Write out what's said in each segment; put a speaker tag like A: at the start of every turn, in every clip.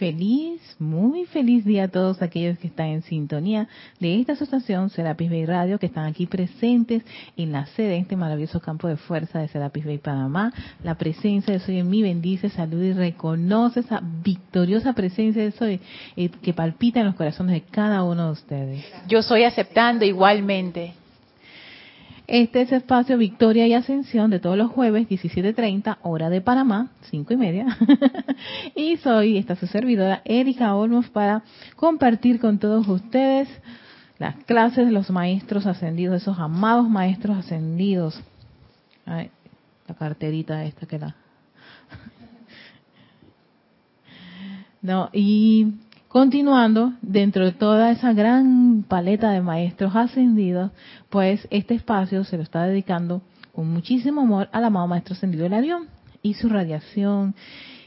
A: feliz, muy feliz día a todos aquellos que están en sintonía de esta asociación Serapis Bay Radio, que están aquí presentes en la sede de este maravilloso campo de fuerza de Serapis Bay Panamá. La presencia de Soy en mí bendice, saluda y reconoce esa victoriosa presencia de Soy eh, que palpita en los corazones de cada uno de ustedes.
B: Yo soy aceptando igualmente.
A: Este es espacio Victoria y Ascensión de todos los jueves, 17.30, hora de Panamá, 5 y media. y soy esta su servidora, Erika Olmos, para compartir con todos ustedes las clases de los maestros ascendidos, esos amados maestros ascendidos. Ay, la carterita esta que la... No, y Continuando, dentro de toda esa gran paleta de maestros ascendidos, pues este espacio se lo está dedicando con muchísimo amor al amado maestro ascendido del avión y su radiación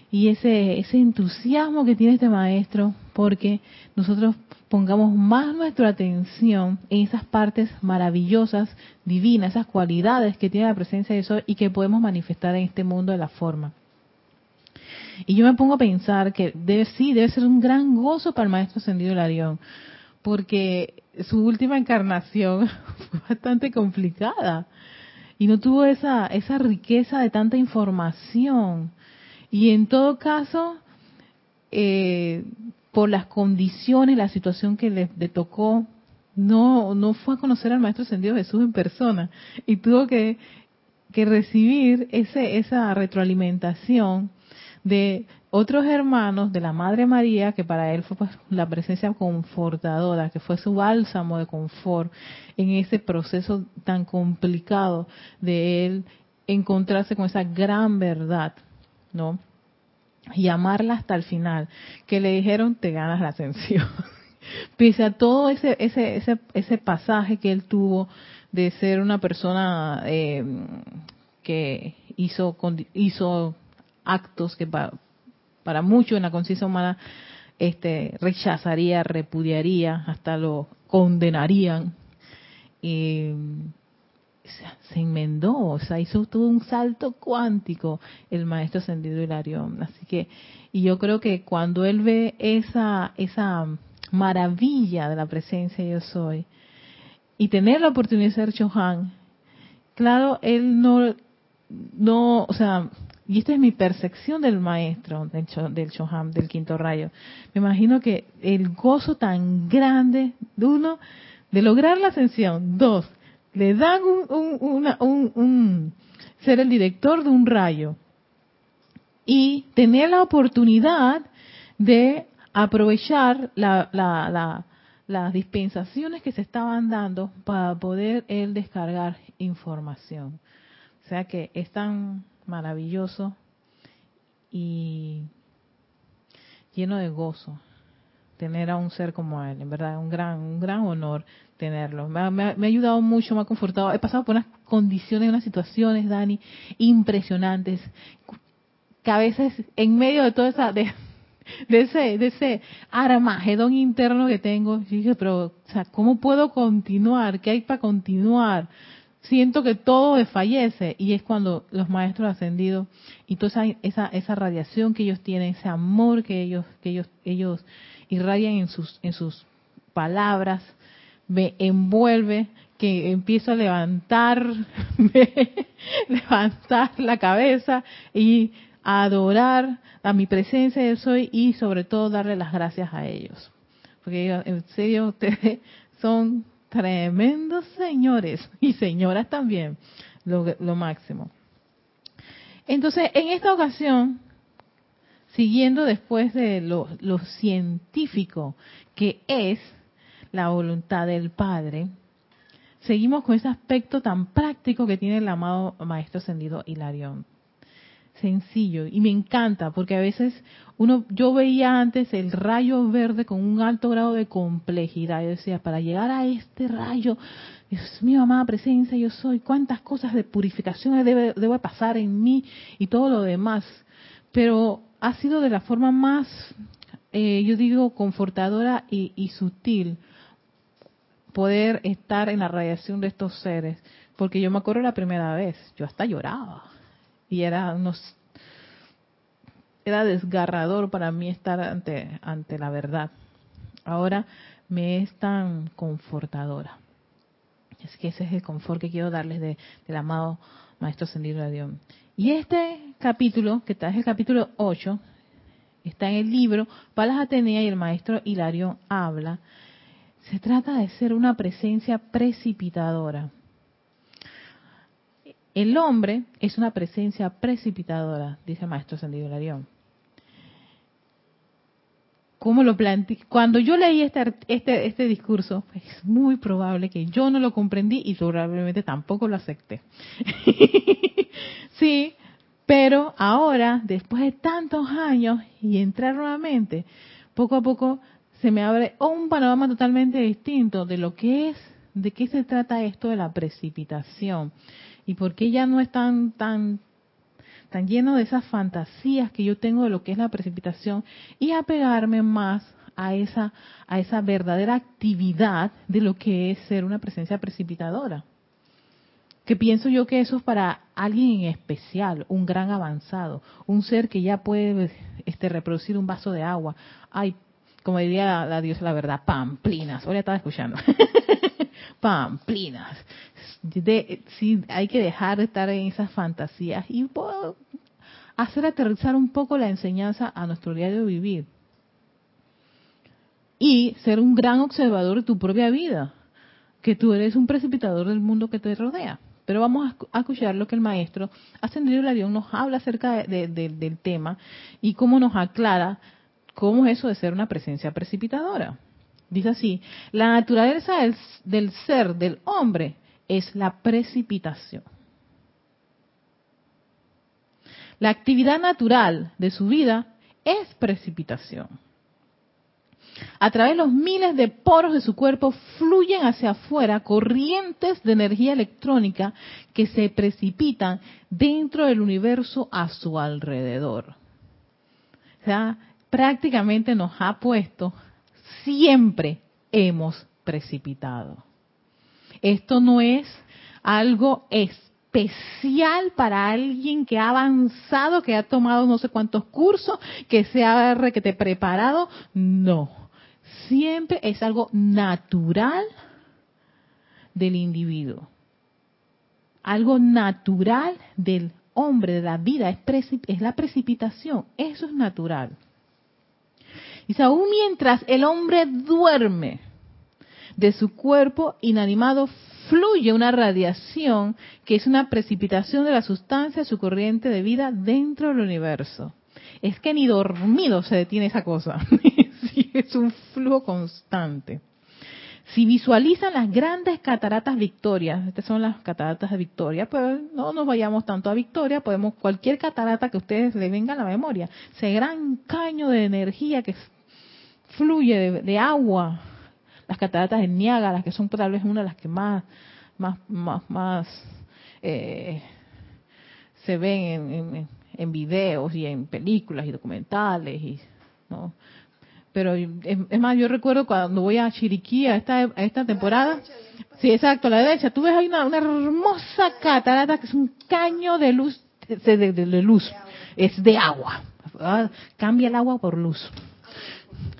A: y ese, ese entusiasmo que tiene este maestro porque nosotros pongamos más nuestra atención en esas partes maravillosas, divinas, esas cualidades que tiene la presencia de Sol y que podemos manifestar en este mundo de la forma. Y yo me pongo a pensar que debe, sí, debe ser un gran gozo para el maestro ascendido Larión, porque su última encarnación fue bastante complicada y no tuvo esa, esa riqueza de tanta información. Y en todo caso, eh, por las condiciones, la situación que le, le, tocó, no, no fue a conocer al Maestro Ascendido Jesús en persona y tuvo que, que recibir ese, esa retroalimentación de otros hermanos de la Madre María, que para él fue pues, la presencia confortadora, que fue su bálsamo de confort en ese proceso tan complicado de él encontrarse con esa gran verdad, ¿no? Y amarla hasta el final, que le dijeron, te ganas la ascensión. Pese a todo ese, ese, ese, ese pasaje que él tuvo de ser una persona eh, que hizo, hizo actos que para, para muchos en la conciencia humana este, rechazaría, repudiaría, hasta lo condenarían. Se enmendó, o sea, hizo todo un salto cuántico el maestro ascendido Hilarión. Así que, y yo creo que cuando él ve esa, esa maravilla de la presencia yo soy, y tener la oportunidad de ser Chohan, claro, él no, no, o sea, y esta es mi percepción del maestro, del, del Shoham, del quinto rayo. Me imagino que el gozo tan grande, de uno, de lograr la ascensión, dos, le dan un, un, ser el director de un rayo y tener la oportunidad de aprovechar la, la, la, las dispensaciones que se estaban dando para poder él descargar información. O sea que es tan maravilloso y lleno de gozo tener a un ser como él, en verdad, un gran, un gran honor tenerlo. Me, ha ayudado mucho, me ha confortado. He pasado por unas condiciones, unas situaciones, Dani, impresionantes, que a veces en medio de toda esa, de, ese, de ese armagedón interno que tengo, dije, pero, o sea, ¿cómo puedo continuar? ¿Qué hay para continuar? Siento que todo desfallece y es cuando los maestros ascendidos y toda esa, esa, radiación que ellos tienen, ese amor que ellos que ellos ellos irradian en sus en sus palabras me envuelve que empiezo a levantar levantar la cabeza y a adorar a mi presencia de soy y sobre todo darle las gracias a ellos. Porque en serio ustedes son tremendos señores y señoras también, lo, máximo. Entonces, en esta ocasión, siguiendo después de lo, lo, científico que es la voluntad del Padre, seguimos con ese aspecto tan práctico que tiene el amado Maestro Ascendido Hilarión sencillo. Y me encanta porque a veces uno yo veía antes el rayo verde con un alto grado de complejidad. Yo decía para llegar a este rayo Dios mío amada presencia yo soy cuántas cosas de purificación debe, debe pasar en mí y todo lo demás. Pero ha sido de la forma más eh, yo digo confortadora y, y sutil poder estar en la radiación de estos seres. Porque yo me acuerdo la primera vez yo hasta lloraba y era unos era desgarrador para mí estar ante, ante la verdad. Ahora me es tan confortadora. Es que ese es el confort que quiero darles de, del amado Maestro Ascendido de. Y este capítulo, que está en el capítulo 8, está en el libro Palas Atenea y el Maestro Hilario habla. Se trata de ser una presencia precipitadora. El hombre es una presencia precipitadora, dice el Maestro Ascendido Hilarión cómo lo planteé. Cuando yo leí este, este, este discurso, es muy probable que yo no lo comprendí y probablemente tampoco lo acepté. sí, pero ahora, después de tantos años y entrar nuevamente, poco a poco se me abre un panorama totalmente distinto de lo que es, de qué se trata esto de la precipitación y por qué ya no es tan, tan tan lleno de esas fantasías que yo tengo de lo que es la precipitación y apegarme más a esa a esa verdadera actividad de lo que es ser una presencia precipitadora. Que pienso yo que eso es para alguien en especial, un gran avanzado, un ser que ya puede este reproducir un vaso de agua. Ay, como diría la, diosa la verdad, pamplinas. Ahora estaba escuchando. pamplinas. De, sí, hay que dejar de estar en esas fantasías y hacer aterrizar un poco la enseñanza a nuestro diario vivir. Y ser un gran observador de tu propia vida, que tú eres un precipitador del mundo que te rodea. Pero vamos a escuchar lo que el maestro ascendido el avión nos habla acerca del tema y cómo nos aclara cómo es eso de ser una presencia precipitadora. Dice así, la naturaleza del, ser del hombre es la precipitación. La actividad natural de su vida es precipitación. A través de los miles de poros de su cuerpo fluyen hacia afuera corrientes de energía electrónica que se precipitan dentro del universo a su alrededor. O sea, prácticamente nos ha puesto siempre hemos precipitado. Esto no es algo especial para alguien que ha avanzado, que ha tomado no sé cuántos cursos, que se ha requete preparado. No. Siempre es algo natural del individuo. Algo natural del hombre, de la vida, es, es la precipitación. Eso es natural. Y aún mientras el hombre duerme, de su cuerpo inanimado fluye una radiación que es una precipitación de la sustancia, su corriente de vida dentro del universo. Es que ni dormido se detiene esa cosa. es un flujo constante. Si visualizan las grandes cataratas Victoria, estas son las cataratas de Victoria, pero no nos vayamos tanto a Victoria, podemos cualquier catarata que ustedes les venga a la memoria, ese gran caño de energía que fluye de, agua, las cataratas de Niágara, que son tal vez una de las que más, más, más, más eh, se ven en, en, videos y en películas y documentales y no pero es, más yo recuerdo cuando voy a Chiriquí a esta, esta temporada. Sí exacto a la derecha. Tú ves una, una hermosa catarata que es un caño de luz de, de luz. Es de agua cambia el agua por luz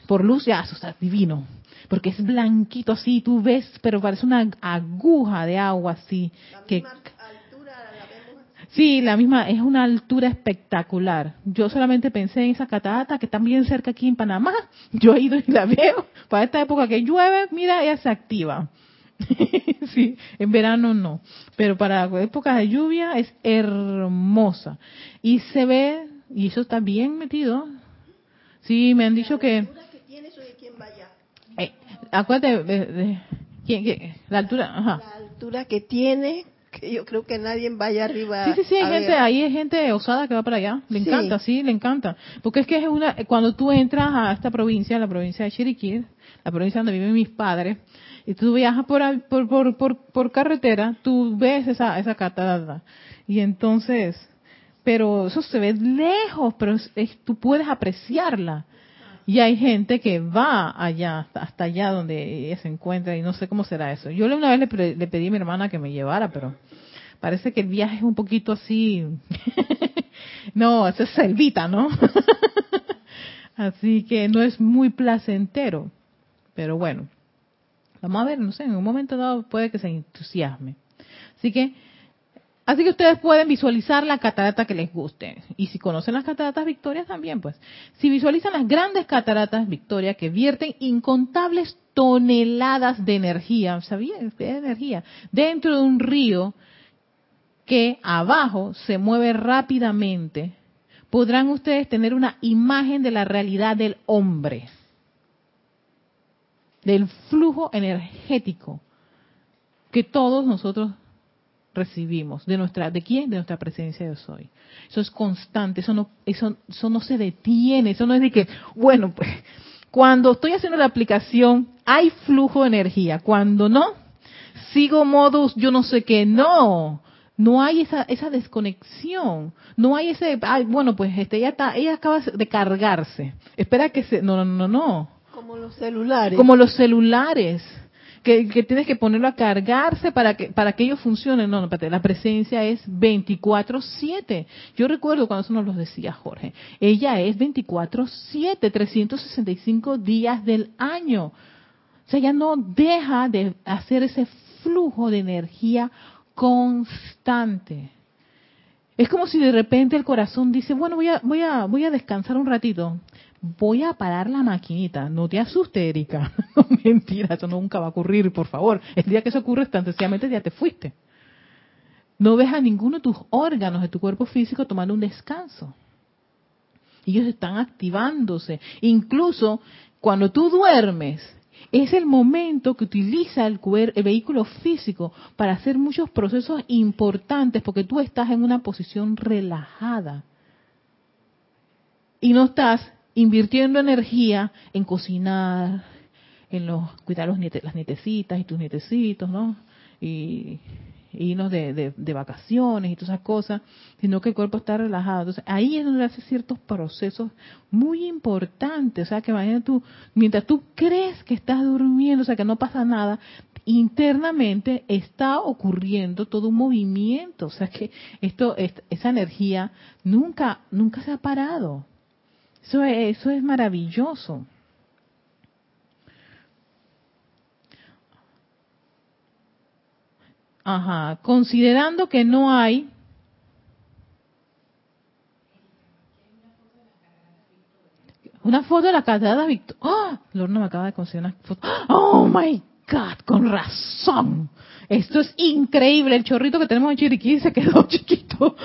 A: por luz ya, o sea, divino. Porque es blanquito así, tú ves, pero parece una aguja de agua así. La que, misma altura la vemos. Sí, la misma, es una altura espectacular. Yo solamente pensé en esa catata que está bien cerca aquí en Panamá. Yo he ido y la veo. Para esta época que llueve, mira, ella se activa. sí, en verano no. Pero para épocas de lluvia es hermosa. Y se ve, y eso está bien metido. Sí, me han dicho que acuérdate, de, ¿quién, la altura, ajá.
C: La altura que tiene, que yo creo que nadie vaya arriba.
A: Sí, sí, sí, hay gente, ahí hay gente osada que va para allá. Le encanta, sí, le encanta. Porque es que es una, cuando tú entras a esta provincia, la provincia de Chiriquí, la provincia donde viven mis padres, y tú viajas por, por, por, por, carretera, tú ves esa, esa catarata. Y entonces, pero eso se ve lejos, pero tú puedes apreciarla. Y hay gente que va allá, hasta allá donde ella se encuentra y no sé cómo será eso. Yo una vez le, pedí a mi hermana que me llevara, pero parece que el viaje es un poquito así, no, es selvita, ¿no? Así que no es muy placentero. Pero bueno, vamos a ver, no sé, en un momento dado puede que se entusiasme. Así que, así que ustedes pueden visualizar la catarata que les guste. Y si conocen las cataratas Victoria también, pues. Si visualizan las grandes cataratas Victoria que vierten incontables toneladas de energía, ¿sabían? De energía, dentro de un río que abajo se mueve rápidamente, podrán ustedes tener una imagen de la realidad del hombre, del flujo energético que todos nosotros recibimos de nuestra de quién de nuestra presencia de soy. Eso es constante eso no eso, eso no se detiene eso no es de que bueno pues cuando estoy haciendo la aplicación hay flujo de energía. Cuando no sigo modus yo no sé qué no. No hay esa esa desconexión. No hay ese ay bueno pues este ella está ella acaba de cargarse. Espera que se no no no no.
C: Como los celulares.
A: como los celulares que, que tienes que ponerlo a cargarse para que para que ellos funcionen no no espérate, la presencia es 24/7 yo recuerdo cuando eso nos lo decía Jorge ella es 24/7 365 días del año o sea ella no deja de hacer ese flujo de energía constante. Es como si de repente el corazón dice, bueno, voy a, voy a, voy a descansar un ratito. Voy a parar la maquinita. No te asustes, Erika. No, mentira, eso nunca va a ocurrir, por favor. El día que eso ocurre, tan sencillamente ya te fuiste. No ves a ninguno de tus órganos de tu cuerpo físico tomando un descanso. Ellos están activándose. Incluso cuando tú duermes, es el momento que utiliza el, el, vehículo físico para hacer muchos procesos importantes porque tú estás en una posición relajada y no estás invirtiendo energía en cocinar, en los cuidar los niete, las nietecitas y tus nietecitos, ¿no? Y, irnos de, de, de, vacaciones y todas esas cosas, sino que el cuerpo está relajado. Entonces, ahí es donde hace ciertos procesos muy importantes. O sea, que imagínate tú, mientras tú crees que estás durmiendo, o sea, que no pasa nada, internamente está ocurriendo todo un movimiento. O sea, que esto, esa energía nunca, nunca se ha parado. Eso es, eso es maravilloso. Ajá, considerando que no hay una foto de la catarata Victoria. ¡Oh! Lorna me acaba de conseguir una foto. ¡Oh, my God! Con razón. Esto es increíble. El chorrito que tenemos en Chiriquí se quedó chiquito.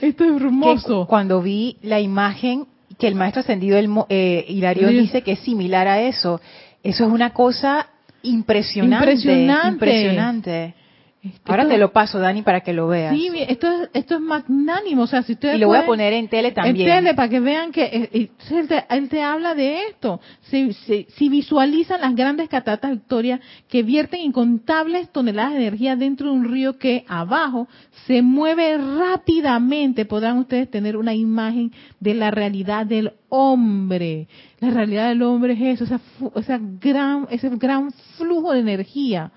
A: Esto es hermoso.
B: Que cuando vi la imagen que el maestro ascendido el, eh, Hilario dice que es similar a eso, eso es una cosa impresionante.
A: Impresionante.
B: Impresionante. Este, Ahora te lo paso, Dani, para que lo veas.
A: Sí, esto es, esto es magnánimo. O sea, si ustedes
B: y lo voy a poner en tele también.
A: En tele, para que vean que eh, él, te, él, te, habla de esto. Si, si, si, visualizan las grandes cataratas Victoria que vierten incontables toneladas de energía dentro de un río que abajo se mueve rápidamente, podrán ustedes tener una imagen de la realidad del hombre. La realidad del hombre es eso, esa, esa gran, ese gran flujo de energía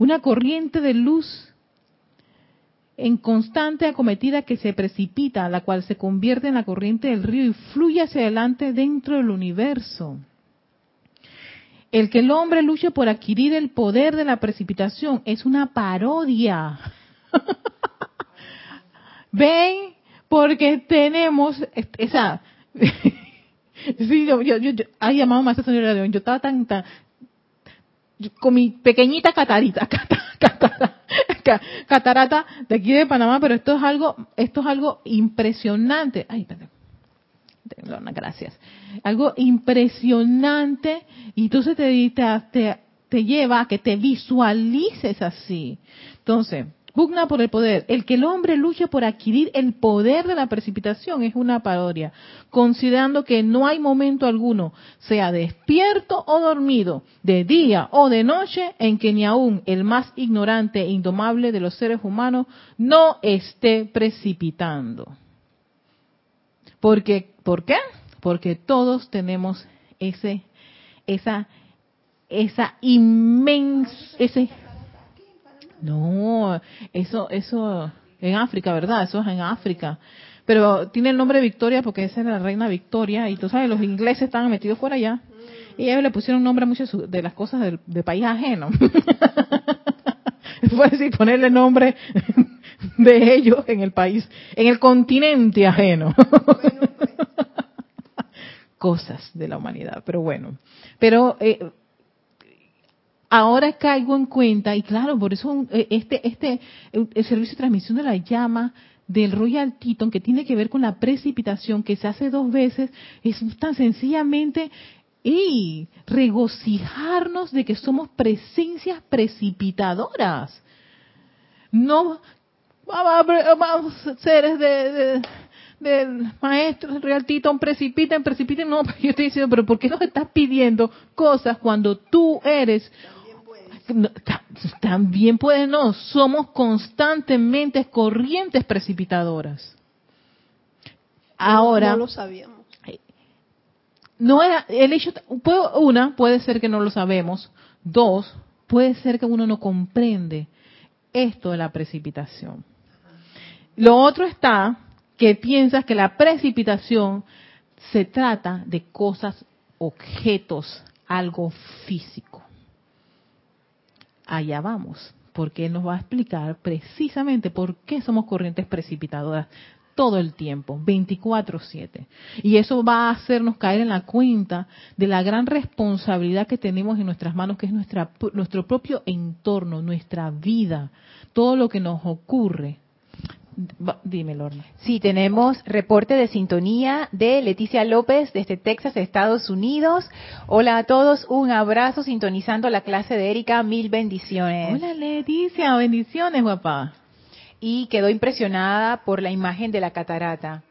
A: una corriente de luz en constante acometida que se precipita, la cual se convierte en la corriente del río y fluye hacia adelante dentro del universo. El que el hombre luche por adquirir el poder de la precipitación es una parodia. ¿Ven? Porque tenemos esa... sí, yo, yo, yo, ay, llamado más a señora León, yo estaba tan, tan, con mi pequeñita catarita, catarata, catarata de aquí de Panamá, pero esto es algo, esto es algo impresionante. Ay, perdón, gracias. Algo impresionante y entonces te, te, te lleva a que te visualices así. Entonces, Pugna por el poder. El que el hombre luche por adquirir el poder de la precipitación es una parodia, considerando que no hay momento alguno, sea despierto o dormido, de día o de noche, en que ni aún el más ignorante e indomable de los seres humanos no esté precipitando. Porque, ¿Por qué? Porque todos tenemos ese, esa, esa inmensa, ese no, eso, eso en África, ¿verdad? Eso es en África. pero tiene el nombre Victoria porque esa era la reina Victoria y tú sabes, los ingleses estaban metidos por allá y ellos le pusieron nombre a muchas de las cosas del, de país ajeno. Puedes decir, ponerle nombre de ellos en el país, en el continente ajeno. Cosas de la humanidad, pero bueno. Pero eh, ahora caigo en cuenta, y claro, por eso eh, este, este, el servicio de transmisión de la llama del Royal Teton, que tiene que ver con la precipitación, que se hace dos veces, es tan sencillamente y regocijarnos de que somos presencias precipitadoras. No vamos, seres de, de, maestros, Real Teton, precipiten, precipiten. No, yo estoy diciendo, pero ¿por qué nos estás pidiendo cosas cuando tú eres también puede no, somos constantemente corrientes precipitadoras. Ahora,
C: no, lo sabíamos.
A: No era el hecho una puede ser que no lo sabemos, dos puede ser que uno no comprende esto de la precipitación. Lo otro está que piensas que la precipitación se trata de cosas, objetos, algo físico allá vamos, porque Él nos va a explicar precisamente por qué somos corrientes precipitadoras todo el tiempo, 24/7. Y eso va a hacernos caer en la cuenta de la gran responsabilidad que tenemos en nuestras manos, que es nuestra, nuestro propio entorno, nuestra vida, todo lo que nos ocurre. Dime, Lorna.
B: Sí, tenemos reporte de sintonía de Leticia López desde Texas, Estados Unidos. Hola a todos, un abrazo sintonizando la clase de Erika, mil bendiciones.
A: Hola Leticia, bendiciones, guapa.
B: Y quedó impresionada por la imagen de la catarata.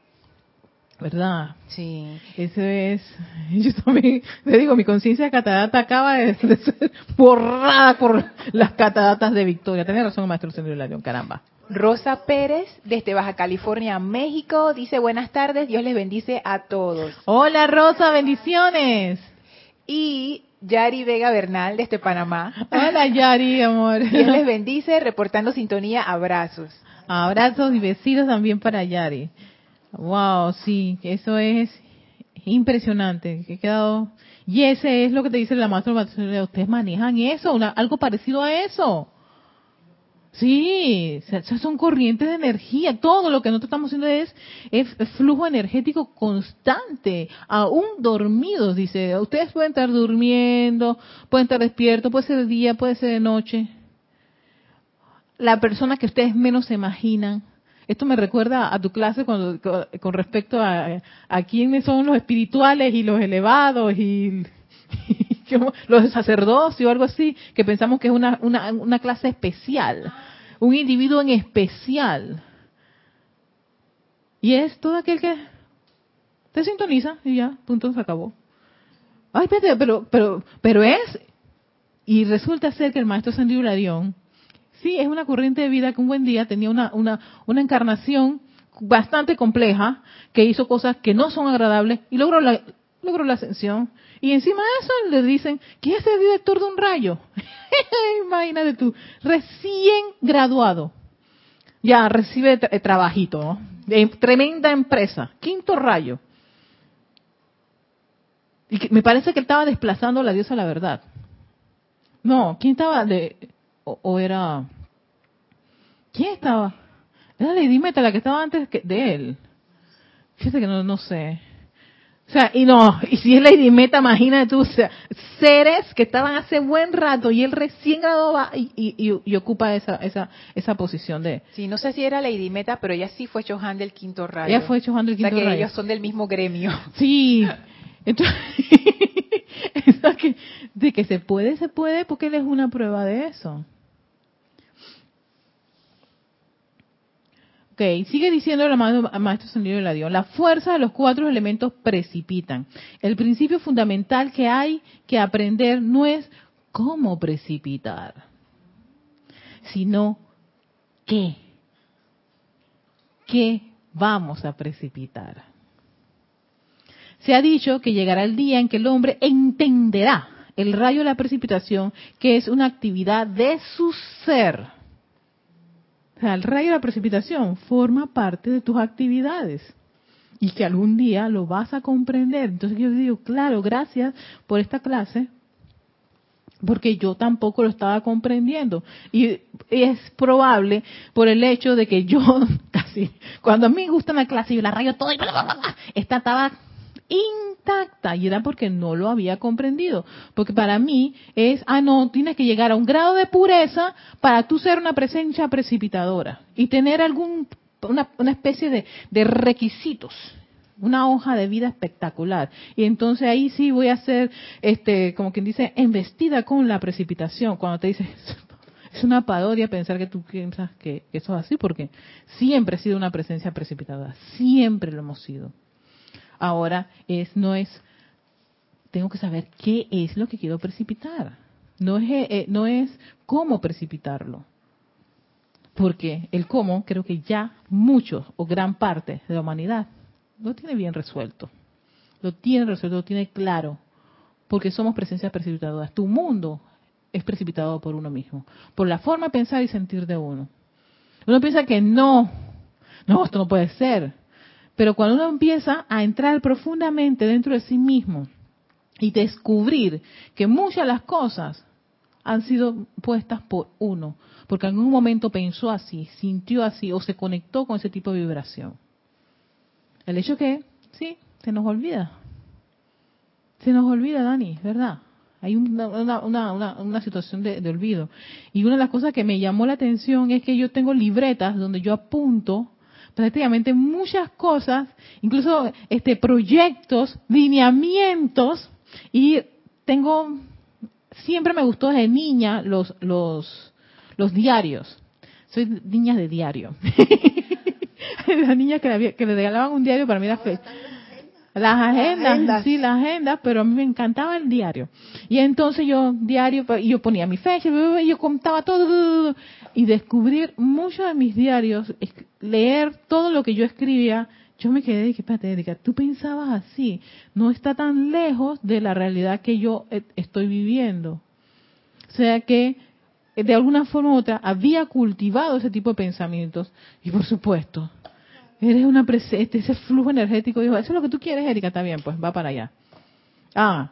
A: ¿Verdad?
B: Sí.
A: Eso es. Yo también, le digo, mi conciencia de catarata acaba de, ser borrada por las cataratas de Victoria. Tenía razón, maestro Sendero León, caramba.
B: Rosa Pérez, desde Baja California, México, dice buenas tardes, Dios les bendice a todos.
A: Hola Rosa, bendiciones.
B: Y Yari Vega Bernal, desde Panamá.
A: Hola Yari, amor.
B: Dios les bendice, reportando sintonía, abrazos.
A: Abrazos y besitos también para Yari. Wow, sí, eso es impresionante. He quedado... Y ese es lo que te dice la maestra, ustedes manejan eso, algo parecido a eso. Sí, son corrientes de energía. Todo lo que nosotros estamos haciendo es, es, flujo energético constante, aún dormidos, dice. Ustedes pueden estar durmiendo, pueden estar despiertos, puede ser de día, puede ser de noche. La persona que ustedes menos se imaginan. Esto me recuerda a tu clase con, con respecto a, quiénes son los espirituales y los elevados y, los sacerdotes o algo así, que pensamos que es una, una, una clase especial un individuo en especial. Y es todo aquel que te sintoniza y ya, punto, se acabó. Ay, pero, pero, pero es, y resulta ser que el maestro San Ladión, sí, es una corriente de vida que un buen día tenía una, una, una encarnación bastante compleja, que hizo cosas que no son agradables y logró la, logró la ascensión. Y encima de eso le dicen, ¿quién es el director de un rayo? Imagínate tú, recién graduado. Ya recibe trabajito, ¿no? De tremenda empresa, quinto rayo. Y me parece que él estaba desplazando a la diosa la verdad. No, ¿quién estaba de o, era ¿Quién estaba? Era Lady Meta la que estaba antes de él. Fíjate que no, no sé. O sea, y no, y si es Lady Meta, imagínate tú, o sea, seres que estaban hace buen rato y él recién graduado y, y, y, ocupa esa, esa, esa posición de...
B: Sí, no sé si era Lady Meta, pero ella sí fue Chohan del quinto rayo.
A: Ella fue Chohan del quinto rayo.
B: O sea, que ellos son del mismo gremio.
A: Sí. Entonces, de que se puede, se puede, porque él es una prueba de eso. Ok, sigue diciendo el maestro Ascendido de la Dios, la fuerza de los cuatro elementos precipitan. El principio fundamental que hay que aprender no es cómo precipitar, sino qué. ¿Qué vamos a precipitar? Se ha dicho que llegará el día en que el hombre entenderá el rayo de la precipitación, que es una actividad de su ser O sea, el rayo de la precipitación forma parte de tus actividades y que algún día lo vas a comprender. Entonces yo digo, claro, gracias por esta clase, porque yo tampoco lo estaba comprendiendo. Y es probable por el hecho de que yo casi, cuando a mí gusta una clase, yo la rayo todo y bla, bla, bla, esta estaba intacta y era porque no lo había comprendido. Porque para mí es, ah, no, tienes que llegar a un grado de pureza para tú ser una presencia precipitadora y tener algún, una, una especie de, de requisitos una hoja de vida espectacular. Y entonces ahí sí voy a ser, este, como quien dice, embestida con la precipitación. Cuando te dices, es una parodia pensar que tú piensas que, eso es así, porque siempre he sido una presencia precipitadora, siempre lo hemos sido. Ahora es, no es, tengo que saber qué es lo que quiero precipitar. No es, eh, no es cómo precipitarlo. Porque el cómo creo que ya muchos o gran parte de la humanidad lo tiene bien resuelto. Lo tiene resuelto, lo tiene claro. Porque somos presencias precipitadoras. Tu mundo es precipitado por uno mismo. Por la forma de pensar y sentir de uno. Uno piensa que no. No, esto no puede ser. Pero cuando uno empieza a entrar profundamente dentro de sí mismo y descubrir que muchas de las cosas han sido puestas por uno, porque en algún momento pensó así, sintió así o se conectó con ese tipo de vibración. El hecho que, sí, se nos olvida. Se nos olvida, Dani, ¿verdad? Hay una, una, una, una situación de, de, olvido. Y una de las cosas que me llamó la atención es que yo tengo libretas donde yo apunto prácticamente muchas cosas, incluso este proyectos, lineamientos, y tengo, siempre me gustó desde niña los, los, los diarios. Soy niña de diario. la niña que le, que le regalaban un diario para mí era fe. Las agendas, sí, las agendas, pero a mí me encantaba el diario. Y entonces yo, diario, yo ponía mi fecha, yo contaba todo, y descubrir muchos de mis diarios, leer todo lo que yo escribía, yo me quedé y dije, espérate, Erika, tú pensabas así, no está tan lejos de la realidad que yo eh, estoy viviendo. O sea que, eh, de alguna forma u otra, había cultivado ese tipo de pensamientos, y por supuesto, Eres una este, ese flujo energético. Dijo, eso es lo que tú quieres, Erika, está bien, pues va para allá. Ah,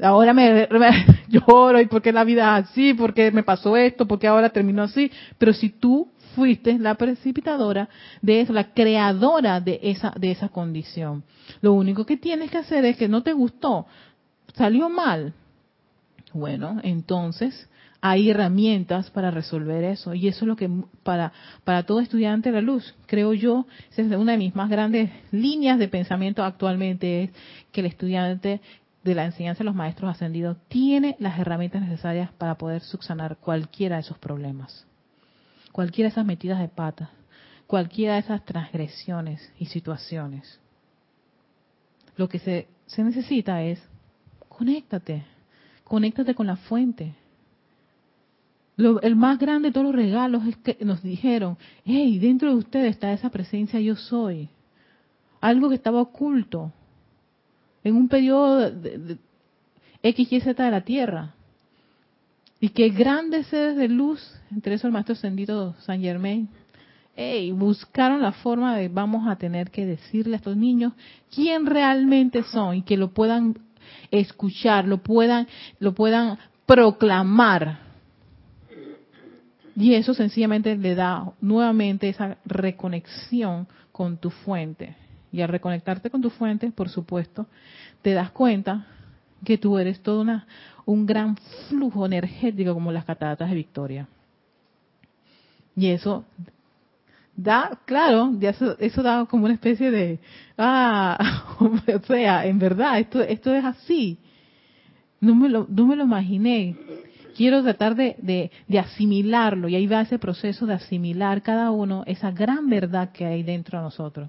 A: ahora me, lloro y porque la vida es así, porque me pasó esto, porque ahora terminó así. Pero si tú fuiste la precipitadora de eso, la creadora de esa, de esa condición. Lo único que tienes que hacer es que no te gustó, salió mal. Bueno, entonces hay herramientas para resolver eso. Y eso es lo que para para todo estudiante de la luz creo yo es una de mis más grandes líneas de pensamiento actualmente es que el estudiante de la enseñanza de los maestros ascendidos tiene las herramientas necesarias para poder subsanar cualquiera de esos problemas cualquiera de esas metidas de pata cualquiera de esas transgresiones y situaciones. Lo que se, se necesita es conéctate conéctate con la fuente el más grande de todos los regalos es que nos dijeron, hey, dentro de ustedes está esa presencia yo soy. Algo que estaba oculto en un periodo de, X, Y, Z de la Tierra. Y que grandes seres de luz, entre esos el maestro ascendido San Germain, hey, buscaron la forma de vamos a tener que decirle a estos niños quién realmente son y que lo puedan escuchar, lo puedan, lo puedan proclamar y eso sencillamente le da nuevamente esa reconexión con tu fuente. Y al reconectarte con tu fuente, por supuesto, te das cuenta que tú eres todo una, un gran flujo energético como las cataratas de Victoria. Y eso da, claro, eso, eso da como una especie de, ah, o sea, en verdad, esto, esto es así. No me lo, no me lo imaginé quiero tratar de, asimilarlo y ahí va ese proceso de asimilar cada uno esa gran verdad que hay dentro de nosotros.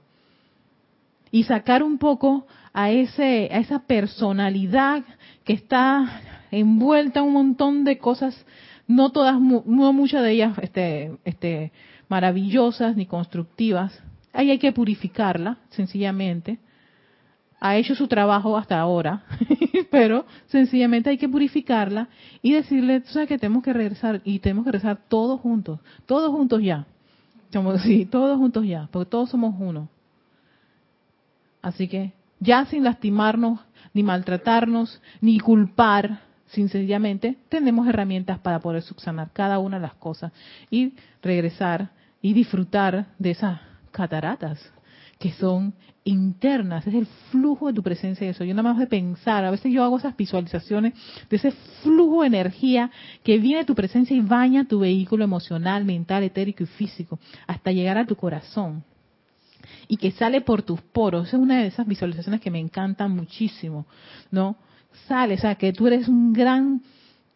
A: Y sacar un poco a ese a esa personalidad que está envuelta en un montón de cosas no todas no muchas de ellas este este maravillosas ni constructivas. Ahí hay que purificarla sencillamente ha hecho su trabajo hasta ahora, pero sencillamente hay que purificarla y decirle, tú sabes que tenemos que regresar y tenemos que regresar todos juntos, todos juntos ya. Somos, sí, todos juntos ya, porque todos somos uno. Así que ya sin lastimarnos, ni maltratarnos, ni culpar, sencillamente tenemos herramientas para poder subsanar cada una de las cosas y regresar y disfrutar de esas cataratas que son internas, es el flujo de tu presencia de eso. Yo nada más de pensar, a veces yo hago esas visualizaciones de ese flujo de energía que viene de tu presencia y baña tu vehículo emocional, mental, etérico y físico hasta llegar a tu corazón y que sale por tus poros. es una de esas visualizaciones que me encantan muchísimo, ¿no? Sale, o sea, que tú eres un gran,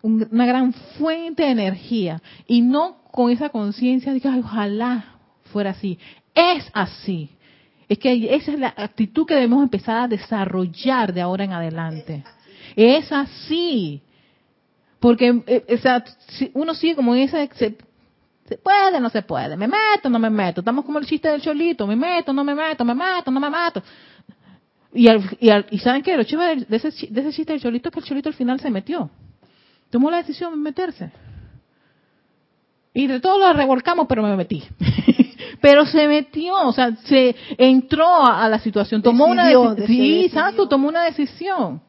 A: una gran fuente de energía y no con esa conciencia de que ojalá fuera así. Es así. Es que esa es la actitud que debemos empezar a desarrollar de ahora en adelante. Es así. Porque eh, uno sigue como en esa... Se, puede, no se puede. Me meto, no me meto. Estamos como el chiste del cholito. Me meto, no me meto. Me meto, no me meto. Y, y, y ¿saben qué? Lo chévere de ese, de ese chiste del cholito es que el cholito al final se metió. Tomó la decisión de meterse. Y de todo lo revolcamos, pero me metí. pero se metió, o sea, se entró a, la situación, tomó una decisión. Sí, exacto, tomó una decisión.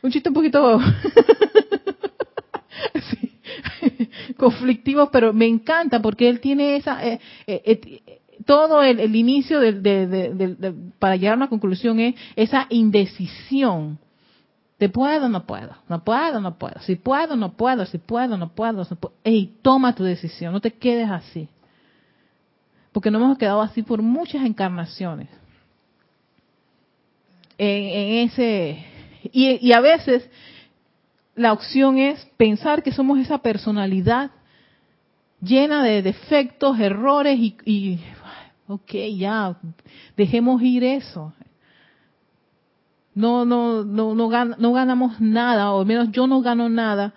A: Un chiste un poquito conflictivo, pero me encanta porque él tiene esa eh, eh, eh, todo el, inicio de, para llegar a una conclusión es esa indecisión. ¿Te puedo no puedo? No puedo, no puedo. Si puedo, no puedo. Si puedo, no puedo. Ey, toma tu decisión. No te quedes así. Porque no hemos quedado así por muchas encarnaciones. En, ese y, a veces la opción es pensar que somos esa personalidad llena de defectos, errores y, y ok, ya, dejemos ir eso no, no, no, no, no ganamos nada, o al menos yo no gano nada,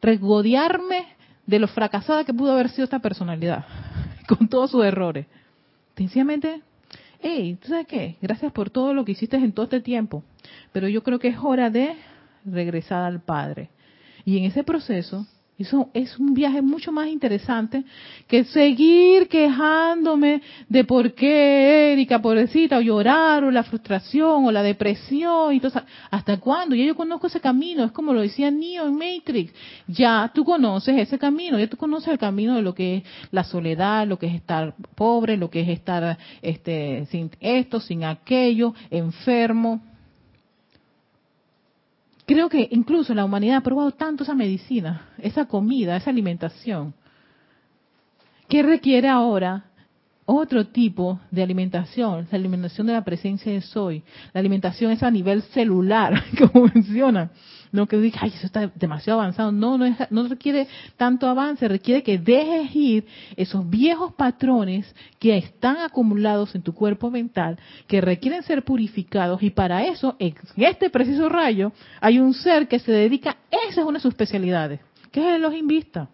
A: regodearme de lo fracasada que pudo haber sido esta personalidad, con todos sus errores. Sencillamente, hey, ¿tú sabes qué? Gracias por todo lo que hiciste en todo este tiempo, pero yo creo que es hora de regresar al Padre. Y en ese proceso, eso es un viaje mucho más interesante que seguir quejándome de por qué Erika, pobrecita, o llorar, o la frustración, o la depresión, y todo, ¿Hasta cuándo? Ya yo conozco ese camino, es como lo decía Neo en Matrix. Ya tú conoces ese camino, ya tú conoces el camino de lo que es la soledad, lo que es estar pobre, lo que es estar este, sin esto, sin aquello, enfermo Creo que incluso la humanidad ha probado tanto esa medicina, esa comida, esa alimentación, que requiere ahora otro tipo de alimentación, la alimentación de la presencia de soy, la alimentación es a nivel celular, como menciona. No que diga, ay, eso está demasiado avanzado. No, no, no requiere tanto avance, requiere que dejes ir esos viejos patrones que están acumulados en tu cuerpo mental, que requieren ser purificados y para eso, en este preciso rayo, hay un ser que se dedica, esa es una de sus especialidades, que es el los invista.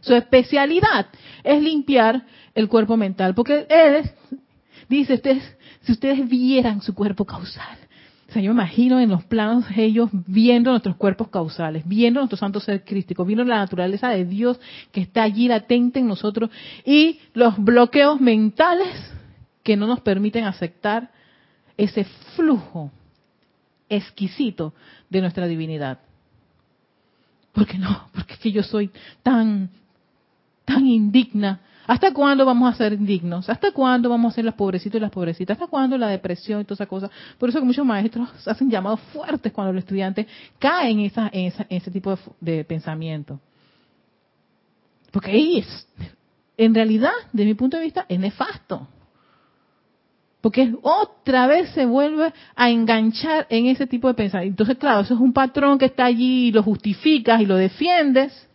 A: Su especialidad es limpiar el cuerpo mental, porque él dice, ustedes, si ustedes vieran su cuerpo causal, o sea, yo me imagino en los planos ellos viendo nuestros cuerpos causales, viendo nuestro santo ser crístico, viendo la naturaleza de Dios que está allí latente en nosotros y los bloqueos mentales que no nos permiten aceptar ese flujo exquisito de nuestra divinidad. ¿Por qué no? Porque es que yo soy tan, tan indigna ¿Hasta cuándo vamos a ser indignos? ¿Hasta cuándo vamos a ser los pobrecitos y las pobrecitas? ¿Hasta cuándo la depresión y todas esas cosas? Por eso que muchos maestros hacen llamados fuertes cuando los estudiantes caen en, en, ese tipo de, pensamiento. Porque ahí es, en realidad, de mi punto de vista, es nefasto. Porque otra vez se vuelve a enganchar en ese tipo de pensamiento. Entonces, claro, eso es un patrón que está allí y lo justificas y lo defiendes.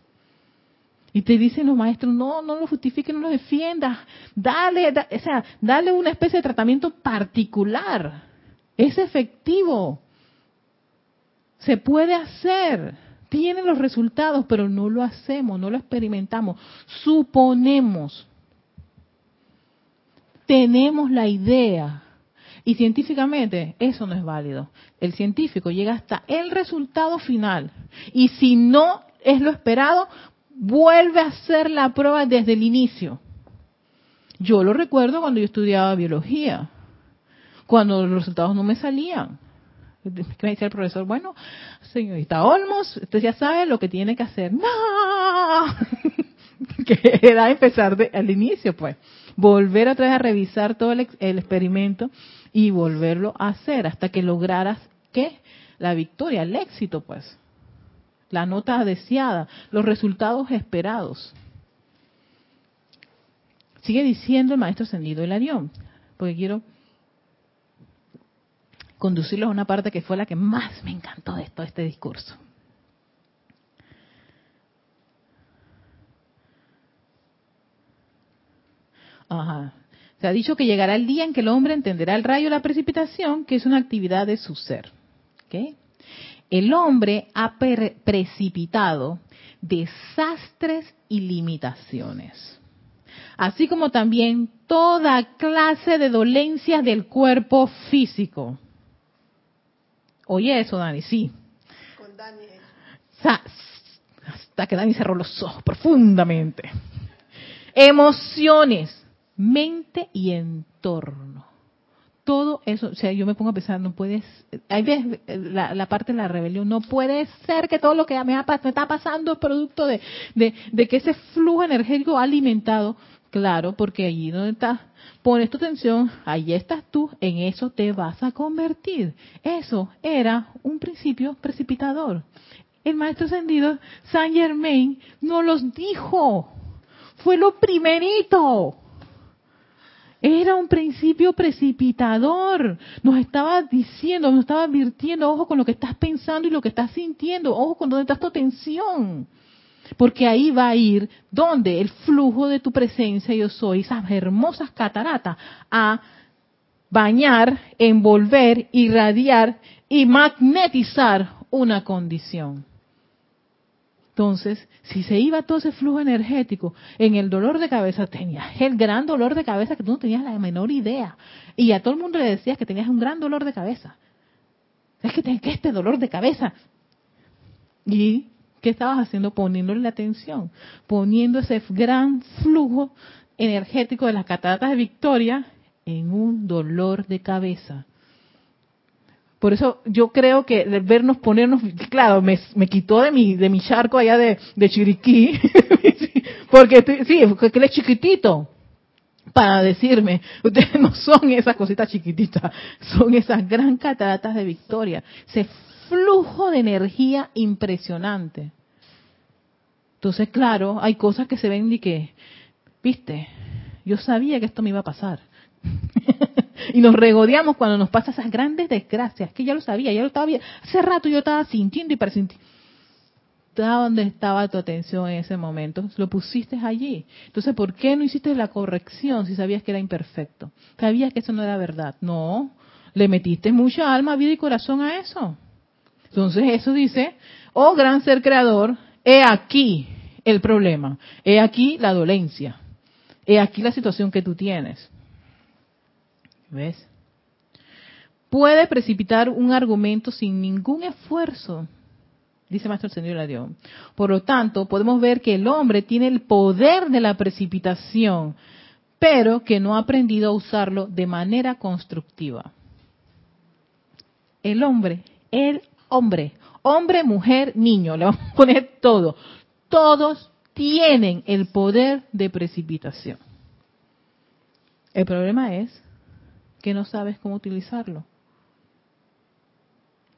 A: Y te dicen los maestros, no, no lo justifiques, no lo defiendas. Dale, o sea, dale una especie de tratamiento particular. Es efectivo. Se puede hacer. Tiene los resultados, pero no lo hacemos, no lo experimentamos. Suponemos. Tenemos la idea. Y científicamente eso no es válido. El científico llega hasta el resultado final. Y si no es lo esperado, vuelve a hacer la prueba desde el inicio. Yo lo recuerdo cuando yo estudiaba biología, cuando los resultados no me salían. ¿Qué me decía el profesor? Bueno, señorita Olmos, usted ya sabe lo que tiene que hacer. ¡No! que era empezar de, al inicio, pues. Volver otra vez a revisar todo el, el experimento y volverlo a hacer hasta que lograras, ¿qué? La victoria, el éxito, pues. La nota deseada, los resultados esperados. Sigue diciendo el maestro Sendido Hilarión, porque quiero conducirlos a una parte que fue la que más me encantó de todo este discurso. Ajá. Se ha dicho que llegará el día en que el hombre entenderá el rayo de la precipitación, que es una actividad de su ser. ¿Okay? El hombre ha precipitado desastres y limitaciones, así como también toda clase de dolencias del cuerpo físico. Oye eso, Dani, sí. Con Dani. Hasta que Dani cerró los ojos profundamente. Emociones, mente y entorno. Todo eso, o sea, yo me pongo a pensar, no puedes, hay veces la, parte de la rebelión, no puede ser que todo lo que me, ha, me está pasando es producto de, de, de que ese flujo energético alimentado, claro, porque allí donde estás, pones tu atención, ahí estás tú, en eso te vas a convertir. Eso era un principio precipitador. El maestro ascendido Saint Germain no los dijo, fue lo primerito era un principio precipitador. Nos estaba diciendo, nos estaba advirtiendo, ojo con lo que estás pensando y lo que estás sintiendo, ojo con dónde está tu atención. Porque ahí va a ir donde el flujo de tu presencia, yo soy, esas hermosas cataratas, a bañar, envolver, irradiar y magnetizar una condición. Entonces, si se iba todo ese flujo energético en el dolor de cabeza, tenías el gran dolor de cabeza que tú no tenías la menor idea. Y a todo el mundo le decías que tenías un gran dolor de cabeza. Es que tenés este dolor de cabeza. ¿Y qué estabas haciendo? Poniéndole la atención, poniendo ese gran flujo energético de las cataratas de Victoria en un dolor de cabeza. Por eso yo creo que de vernos ponernos, claro, me, quitó de mi, de mi charco allá de, de Chiriquí, porque sí, porque él es chiquitito, para decirme, ustedes no son esas cositas chiquititas, son esas gran cataratas de victoria, ese flujo de energía impresionante. Entonces, claro, hay cosas que se ven y que, viste, yo sabía que esto me iba a pasar. Y nos regodeamos cuando nos pasan esas grandes desgracias, que ya lo sabía, ya lo estaba bien. Hace rato yo estaba sintiendo y presintiendo. ¿Dónde estaba tu atención en ese momento? Lo pusiste allí. Entonces, ¿por qué no hiciste la corrección si sabías que era imperfecto? ¿Sabías que eso no era verdad? No, le metiste mucha alma, vida y corazón a eso. Entonces, eso dice, oh gran ser creador, he aquí el problema, he aquí la dolencia, he aquí la situación que tú tienes. Puede precipitar un argumento sin ningún esfuerzo, dice Maestro Señor Adiós. Por lo tanto, podemos ver que el hombre tiene el poder de la precipitación, pero que no ha aprendido a usarlo de manera constructiva. El hombre, el hombre, hombre, mujer, niño, le vamos a poner todo. Todos tienen el poder de precipitación. El problema es que no sabes cómo utilizarlo.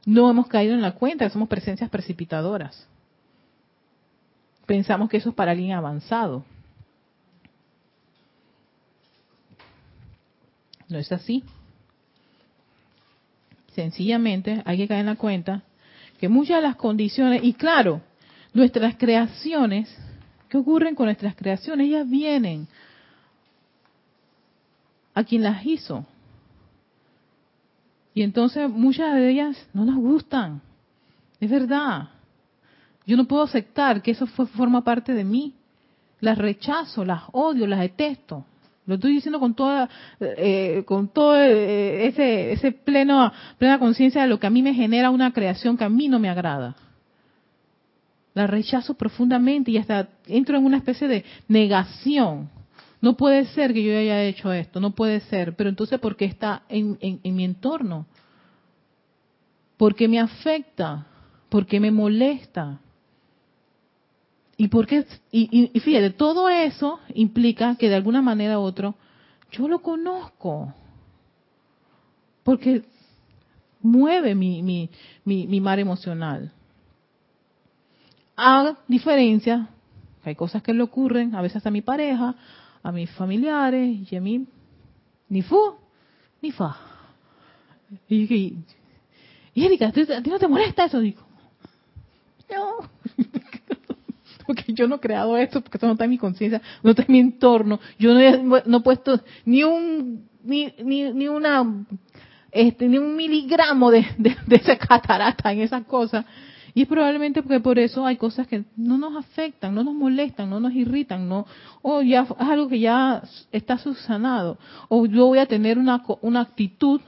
A: No hemos caído en la cuenta que somos presencias precipitadoras. Pensamos que eso es para alguien avanzado. No es así. Sencillamente hay que caer en la cuenta que muchas de las condiciones, y claro, nuestras creaciones, ¿qué ocurren con nuestras creaciones? Ellas vienen a quien las hizo, y entonces muchas de ellas no nos gustan. Es verdad. Yo no puedo aceptar que eso forma parte de mí. Las rechazo, las odio, las detesto. Lo estoy diciendo con toda, eh, con todo eh, ese, ese pleno, plena conciencia de lo que a mí me genera una creación que a mí no me agrada. La rechazo profundamente y hasta entro en una especie de negación No puede ser que yo haya hecho esto, no puede ser. Pero entonces, ¿por qué está en, en mi entorno? ¿Por qué me afecta? ¿Por qué me molesta? ¿Y, por qué? Y, y, fíjate, todo eso implica que de alguna manera u otra yo lo conozco. Porque mueve mi, mi, mi, mi mar emocional. A diferencia, hay cosas que le ocurren a veces a mi pareja, a mis familiares y a mí, ni fu, ni fa. Y, y, y Erika, ¿a ti no te molesta eso? Digo, no. porque yo no he creado esto, porque eso no está en mi conciencia, no está en mi entorno. Yo no he, no he puesto ni un, ni, ni, ni una, este, ni un miligramo de, de, de esa catarata en esas cosas. Y es probablemente porque por eso hay cosas que no nos afectan, no nos molestan, no nos irritan, no, o ya es algo que ya está subsanado. O yo voy a tener una, una actitud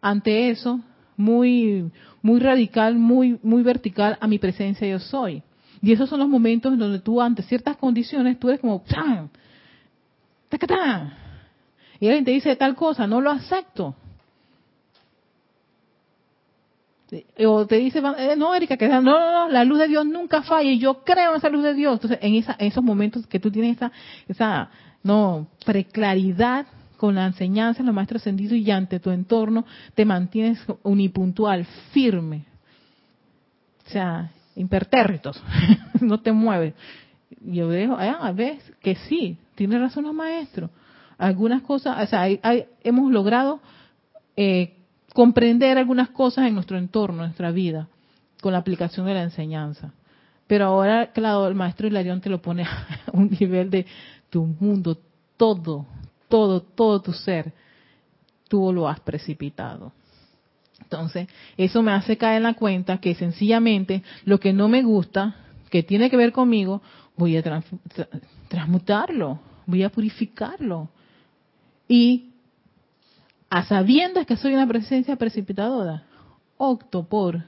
A: ante eso muy, muy radical, muy, muy vertical a mi presencia yo soy. Y esos son los momentos en donde tú, ante ciertas condiciones, tú eres como, ¡pam! ¡Tacatán! Y alguien te dice tal cosa, no lo acepto. O te dice, eh, no, Erika, que no, no, no, la luz de Dios nunca falla y yo creo en esa luz de Dios. Entonces, en, esa, en esos momentos que tú tienes esa, esa no, preclaridad con la enseñanza los maestros ascendidos y ante tu entorno te mantienes unipuntual, firme. O sea, impertérritos, no te mueves. Yo dejo, ah, ves que sí, tiene razón los maestros. Algunas cosas, o sea, hemos logrado eh, comprender algunas cosas en nuestro entorno, en nuestra vida, con la aplicación de la enseñanza. Pero ahora, claro, el maestro Hilarión te lo pone a un nivel de tu mundo, todo, todo, todo tu ser, tú lo has precipitado. Entonces, eso me hace caer en la cuenta que sencillamente lo que no me gusta, que tiene que ver conmigo, voy a transmutarlo, voy a purificarlo. Y a sabiendas que soy una presencia precipitadora, opto por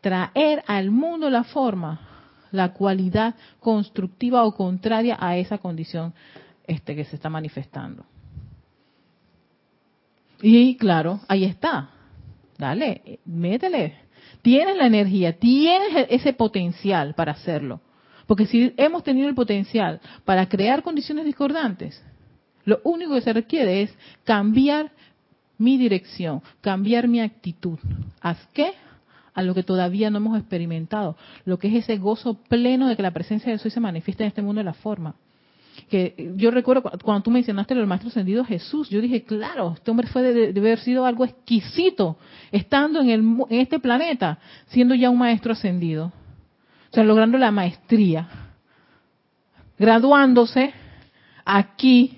A: traer al mundo la forma, la cualidad constructiva o contraria a esa condición este, que se está manifestando. Y claro, ahí está. Dale, métele. Tienes la energía, tienes ese potencial para hacerlo. Porque si hemos tenido el potencial para crear condiciones discordantes, lo único que se requiere es cambiar mi dirección, cambiar mi actitud. ¿A qué? A lo que todavía no hemos experimentado, lo que es ese gozo pleno de que la presencia de Dios se manifiesta en este mundo de la forma. Que yo recuerdo cuando tú mencionaste el maestro ascendido Jesús, yo dije, claro, este hombre fue de, haber sido algo exquisito, estando en, el, en este planeta, siendo ya un maestro ascendido, o sea, logrando la maestría, graduándose aquí,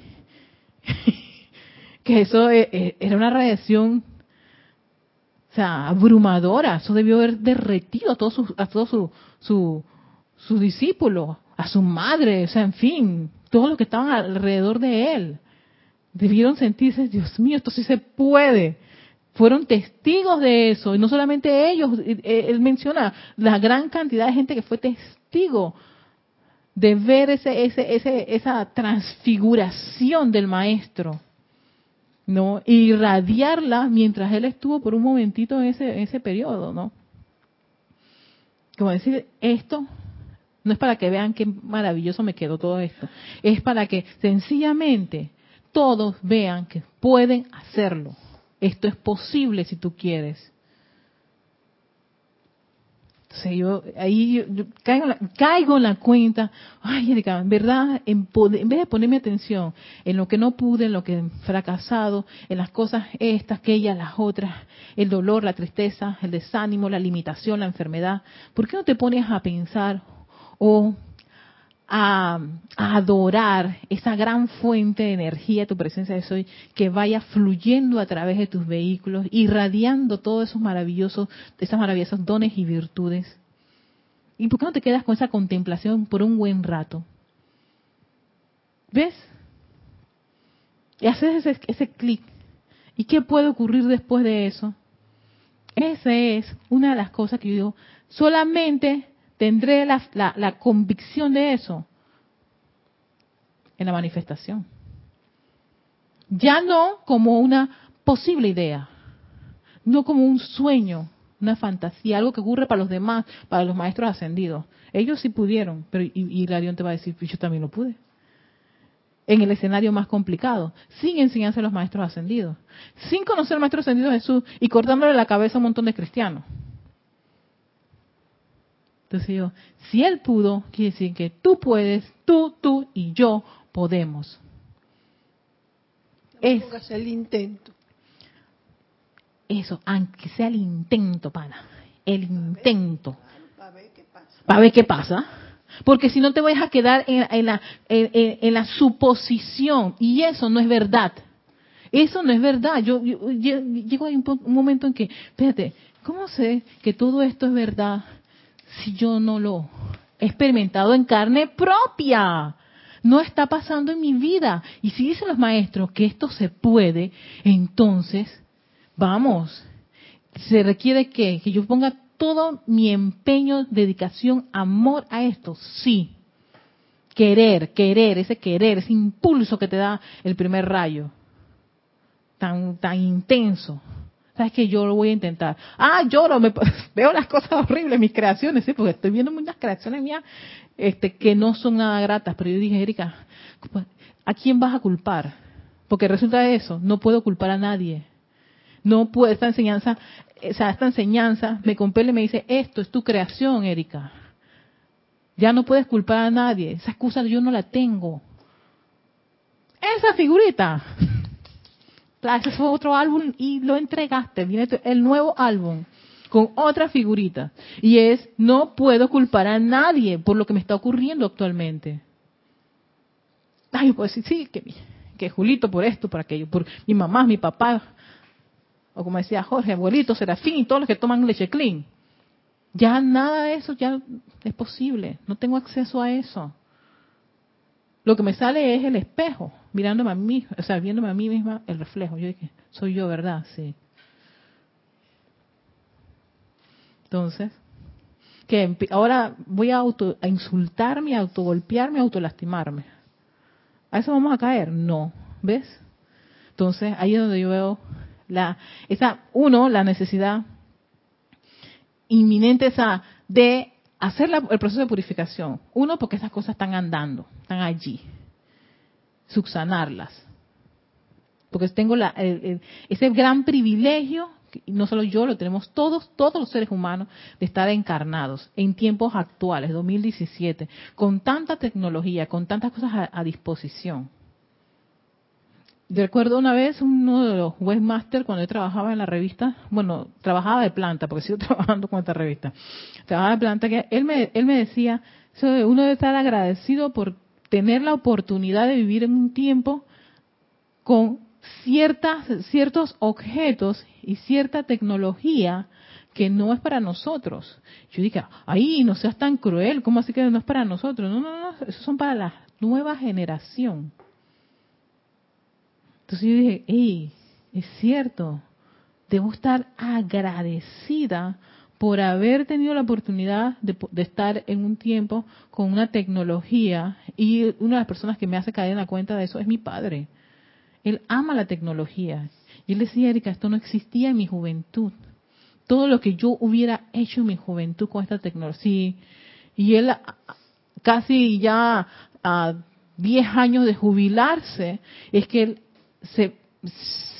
A: que eso eh, eh, era una radiación abrumadora, eso debió haber derretido a todos sus, a todos su, su, sus discípulos, a su madre, o sea, en fin, todos los que estaban alrededor de él. Debieron sentirse, Dios mío, esto sí se puede. Fueron testigos de eso, y no solamente ellos, él menciona la gran cantidad de gente que fue testigo de ver ese, ese, ese, esa transfiguración del maestro, ¿no? irradiarla mientras él estuvo por un momentito en ese, ese periodo, ¿no? Como decir, esto no es para que vean qué maravilloso me quedó todo esto. Es para que sencillamente todos vean que pueden hacerlo. Esto es posible si tú quieres. Entonces yo ahí yo, caigo, en la, cuenta, ay en verdad, en, en, vez de ponerme atención en lo que no pude, en lo que he fracasado, en las cosas estas, aquellas, las otras, el dolor, la tristeza, el desánimo, la limitación, la enfermedad, ¿por qué no te pones a pensar, o a, adorar esa gran fuente de energía, tu presencia de soy, que vaya fluyendo a través de tus vehículos, irradiando todos esos maravillosos, esas maravillosas dones y virtudes. ¿Y por qué no te quedas con esa contemplación por un buen rato? ¿Ves? Y haces ese, ese clic. ¿Y qué puede ocurrir después de eso? Esa es una de las cosas que yo digo, solamente tendré la, convicción de eso en la manifestación. Ya no como una posible idea, no como un sueño, una fantasía, algo que ocurre para los demás, para los maestros ascendidos. Ellos sí pudieron, pero y, y Larión te va a decir, pues yo también lo pude. En el escenario más complicado, sin enseñanza de los maestros ascendidos, sin conocer al maestro ascendido Jesús y cortándole la cabeza a un montón de cristianos. Entonces yo, si él pudo, quiere decir que tú puedes, tú, tú y yo podemos.
C: Es, el intento.
A: Eso, aunque sea el intento, pana. El intento.
C: Para ver qué pasa.
A: Para ver qué pasa. Porque si no te vas a quedar en, la, en, la suposición. Y eso no es verdad. Eso no es verdad. Yo, llego a un, un momento en que, espérate, ¿cómo sé que todo esto es verdad si yo no lo he experimentado en carne propia? No está pasando en mi vida. Y si dicen los maestros que esto se puede, entonces, vamos, se requiere que, yo ponga todo mi empeño, dedicación, amor a esto. Sí. Querer, querer, ese querer, ese impulso que te da el primer rayo. Tan, tan intenso. ¿Sabes que Yo lo voy a intentar. Ah, lloro, me, veo las cosas horribles, mis creaciones, sí, porque estoy viendo muchas creaciones mías este, que no son nada gratas. Pero yo dije, Erika, ¿a quién vas a culpar? Porque resulta de eso, no puedo culpar a nadie. No puedo, esta enseñanza, o sea, esta enseñanza me compele y me dice, esto es tu creación, Erika. Ya no puedes culpar a nadie. Esa excusa yo no la tengo. Esa figurita ese fue otro álbum y lo entregaste. Viene el nuevo álbum con otra figurita. Y es, no puedo culpar a nadie por lo que me está ocurriendo actualmente. Ay, pues sí, sí, que, que Julito por esto, por aquello, por mi mamá, mi papá, o como decía Jorge, abuelito, Serafín y todos los que toman leche clean. Ya nada de eso ya es posible. No tengo acceso a eso. Lo que me sale es el espejo, mirándome a mí, o sea, viéndome a mí misma el reflejo. Yo dije, soy yo, ¿verdad? Sí. Entonces, que ahora voy a, auto, a insultarme, a autogolpearme, a autolastimarme. ¿A eso vamos a caer? No. ¿Ves? Entonces, ahí es donde yo veo la, esa, uno, la necesidad inminente esa de hacer el proceso de purificación. Uno, porque esas cosas están andando, están allí. Subsanarlas. Porque tengo la, ese gran privilegio, no solo yo, lo tenemos todos, todos los seres humanos, de estar encarnados en tiempos actuales, 2017, con tanta tecnología, con tantas cosas a disposición. Recuerdo una vez uno de los webmasters cuando yo trabajaba en la revista, bueno, trabajaba de planta, porque sigo trabajando con esta revista, trabajaba de planta, que él me, él me decía, uno debe estar agradecido por tener la oportunidad de vivir en un tiempo con ciertas, ciertos objetos y cierta tecnología que no es para nosotros. Yo dije, ahí no seas tan cruel, ¿cómo así que no es para nosotros? No, no, no, esos son para la nueva generación. Entonces yo dije, hey, es cierto, debo estar agradecida por haber tenido la oportunidad de, estar en un tiempo con una tecnología y una de las personas que me hace caer en la cuenta de eso es mi padre. Él ama la tecnología. Y él decía, Erika, esto no existía en mi juventud. Todo lo que yo hubiera hecho en mi juventud con esta tecnología. Y él casi ya a 10 años de jubilarse, es que él se,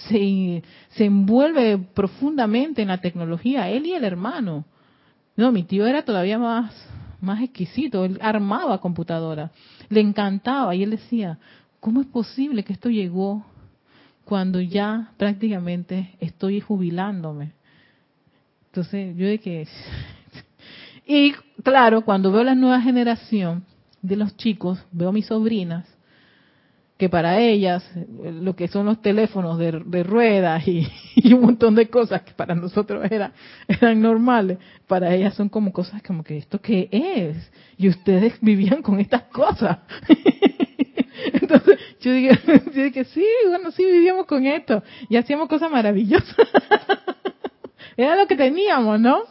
A: se, se envuelve profundamente en la tecnología, él y el hermano. No, mi tío era todavía más, más exquisito, él armaba computadora, le encantaba y él decía, ¿cómo es posible que esto llegó cuando ya prácticamente estoy jubilándome? Entonces yo de que... Y claro, cuando veo la nueva generación de los chicos, veo a mis sobrinas, que para ellas lo que son los teléfonos de, ruedas y, un montón de cosas que para nosotros era, eran normales, para ellas son como cosas como que esto qué es y ustedes vivían con estas cosas. Entonces yo dije, yo dije, sí, bueno, sí vivíamos con esto y hacíamos cosas maravillosas. era lo que teníamos, ¿no?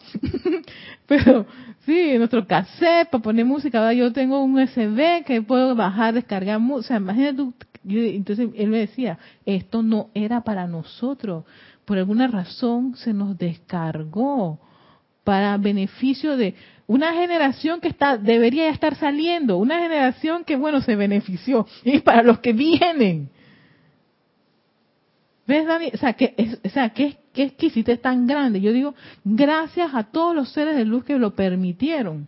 A: Pero Sí, nuestro cassette para poner música. Yo tengo un USB que puedo bajar, descargar música. Imagínate Yo- entonces él me decía, esto no era para nosotros. Por alguna razón se nos descargó para beneficio de una generación que está debería estar saliendo, una generación que bueno se benefició y para los que vienen. ¿Ves, Dani? O sea, que es, o sea, qué, qué exquisitez tan grande. Yo digo, gracias a todos los seres de luz que lo permitieron.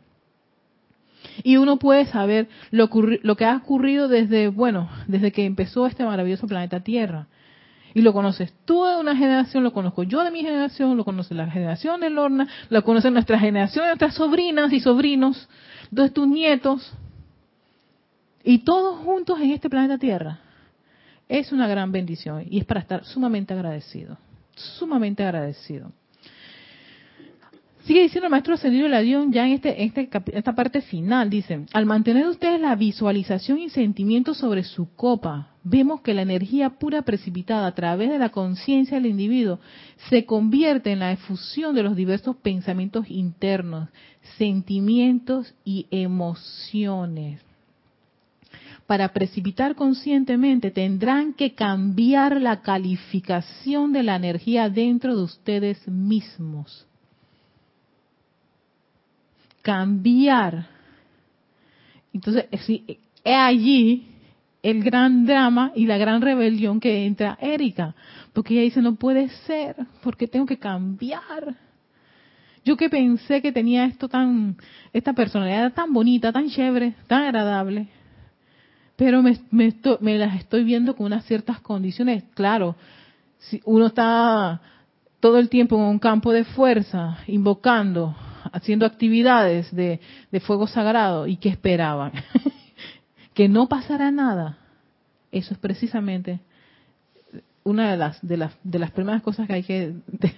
A: Y uno puede saber lo, lo que ha ocurrido desde, bueno, desde que empezó este maravilloso planeta Tierra. Y lo conoces tú de una generación, lo conozco yo de mi generación, lo conoce la generación de Lorna, lo conoce nuestra generación, nuestras sobrinas y sobrinos, de tus nietos. Y todos juntos en este planeta Tierra. Es una gran bendición y es para estar sumamente agradecido. Sumamente agradecido. Sigue diciendo el maestro Ascendido Ladión ya en este, este esta parte final, dice, al mantener ustedes la visualización y sentimiento sobre su copa, vemos que la energía pura precipitada a través de la conciencia del individuo se convierte en la efusión de los diversos pensamientos internos, sentimientos y emociones. Para precipitar conscientemente tendrán que cambiar la calificación de la energía dentro de ustedes mismos cambiar. Entonces, es allí el gran drama y la gran rebelión que entra Erika, porque ella dice, no puede ser, porque tengo que cambiar. Yo que pensé que tenía esto tan, esta personalidad tan bonita, tan chévere, tan agradable, pero me, me, estoy- me las estoy viendo con unas ciertas condiciones. Claro, si uno está todo el tiempo en un campo de fuerza, invocando, haciendo actividades de, de fuego sagrado, ¿y qué esperaban? que no pasara nada. Eso es precisamente una de las, de las, de las primeras cosas que hay que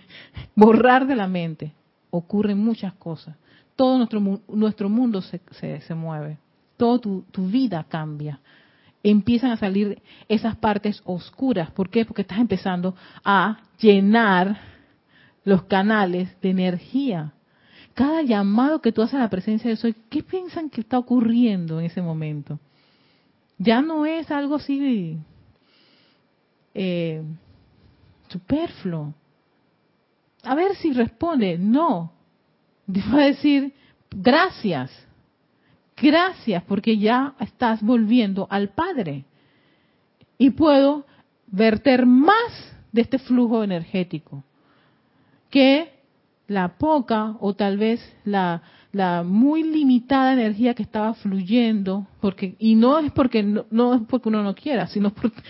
A: borrar de la mente. Ocurren muchas cosas. Todo nuestro, nuestro mundo se, se mueve. Toda tu, vida cambia. Empiezan a salir esas partes oscuras. ¿Por qué? Porque estás empezando a llenar los canales de energía. Cada llamado que tú haces a la presencia de soy, ¿qué piensan que está ocurriendo en ese momento? Ya no es algo así eh, superfluo. A ver si responde, no. Va a decir, gracias, gracias, porque ya estás volviendo al Padre. Y puedo verter más de este flujo energético que la poca o tal vez la, la muy limitada energía que estaba fluyendo, porque y no es porque no, no es porque uno no quiera, sino porque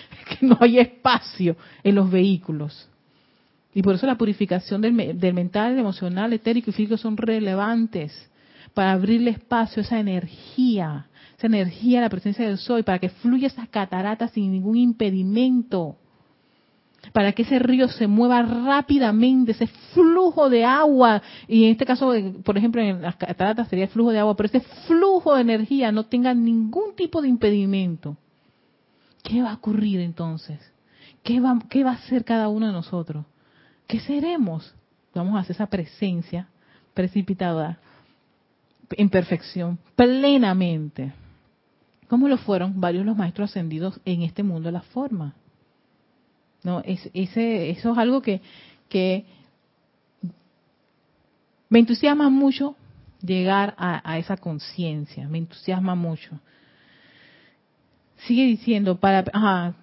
A: no hay espacio en los vehículos. Y por eso la purificación del, del mental, emocional, etérico y físico son relevantes para abrirle espacio a esa energía, esa energía la presencia del sol, para que fluya esas cataratas sin ningún impedimento para que ese río se mueva rápidamente, ese flujo de agua, y en este caso, eh, por ejemplo, en las cataratas sería el flujo de agua, pero ese flujo de energía no tenga ningún tipo de impedimento. ¿Qué va a ocurrir entonces? ¿Qué va, qué va a hacer cada uno de nosotros? ¿Qué seremos? Vamos a hacer esa presencia precipitada en perfección, plenamente. ¿Cómo lo fueron varios los maestros ascendidos en este mundo de la forma? No, es, ese, eso es algo que, que me entusiasma mucho llegar a, esa conciencia, me entusiasma mucho. Sigue diciendo, para,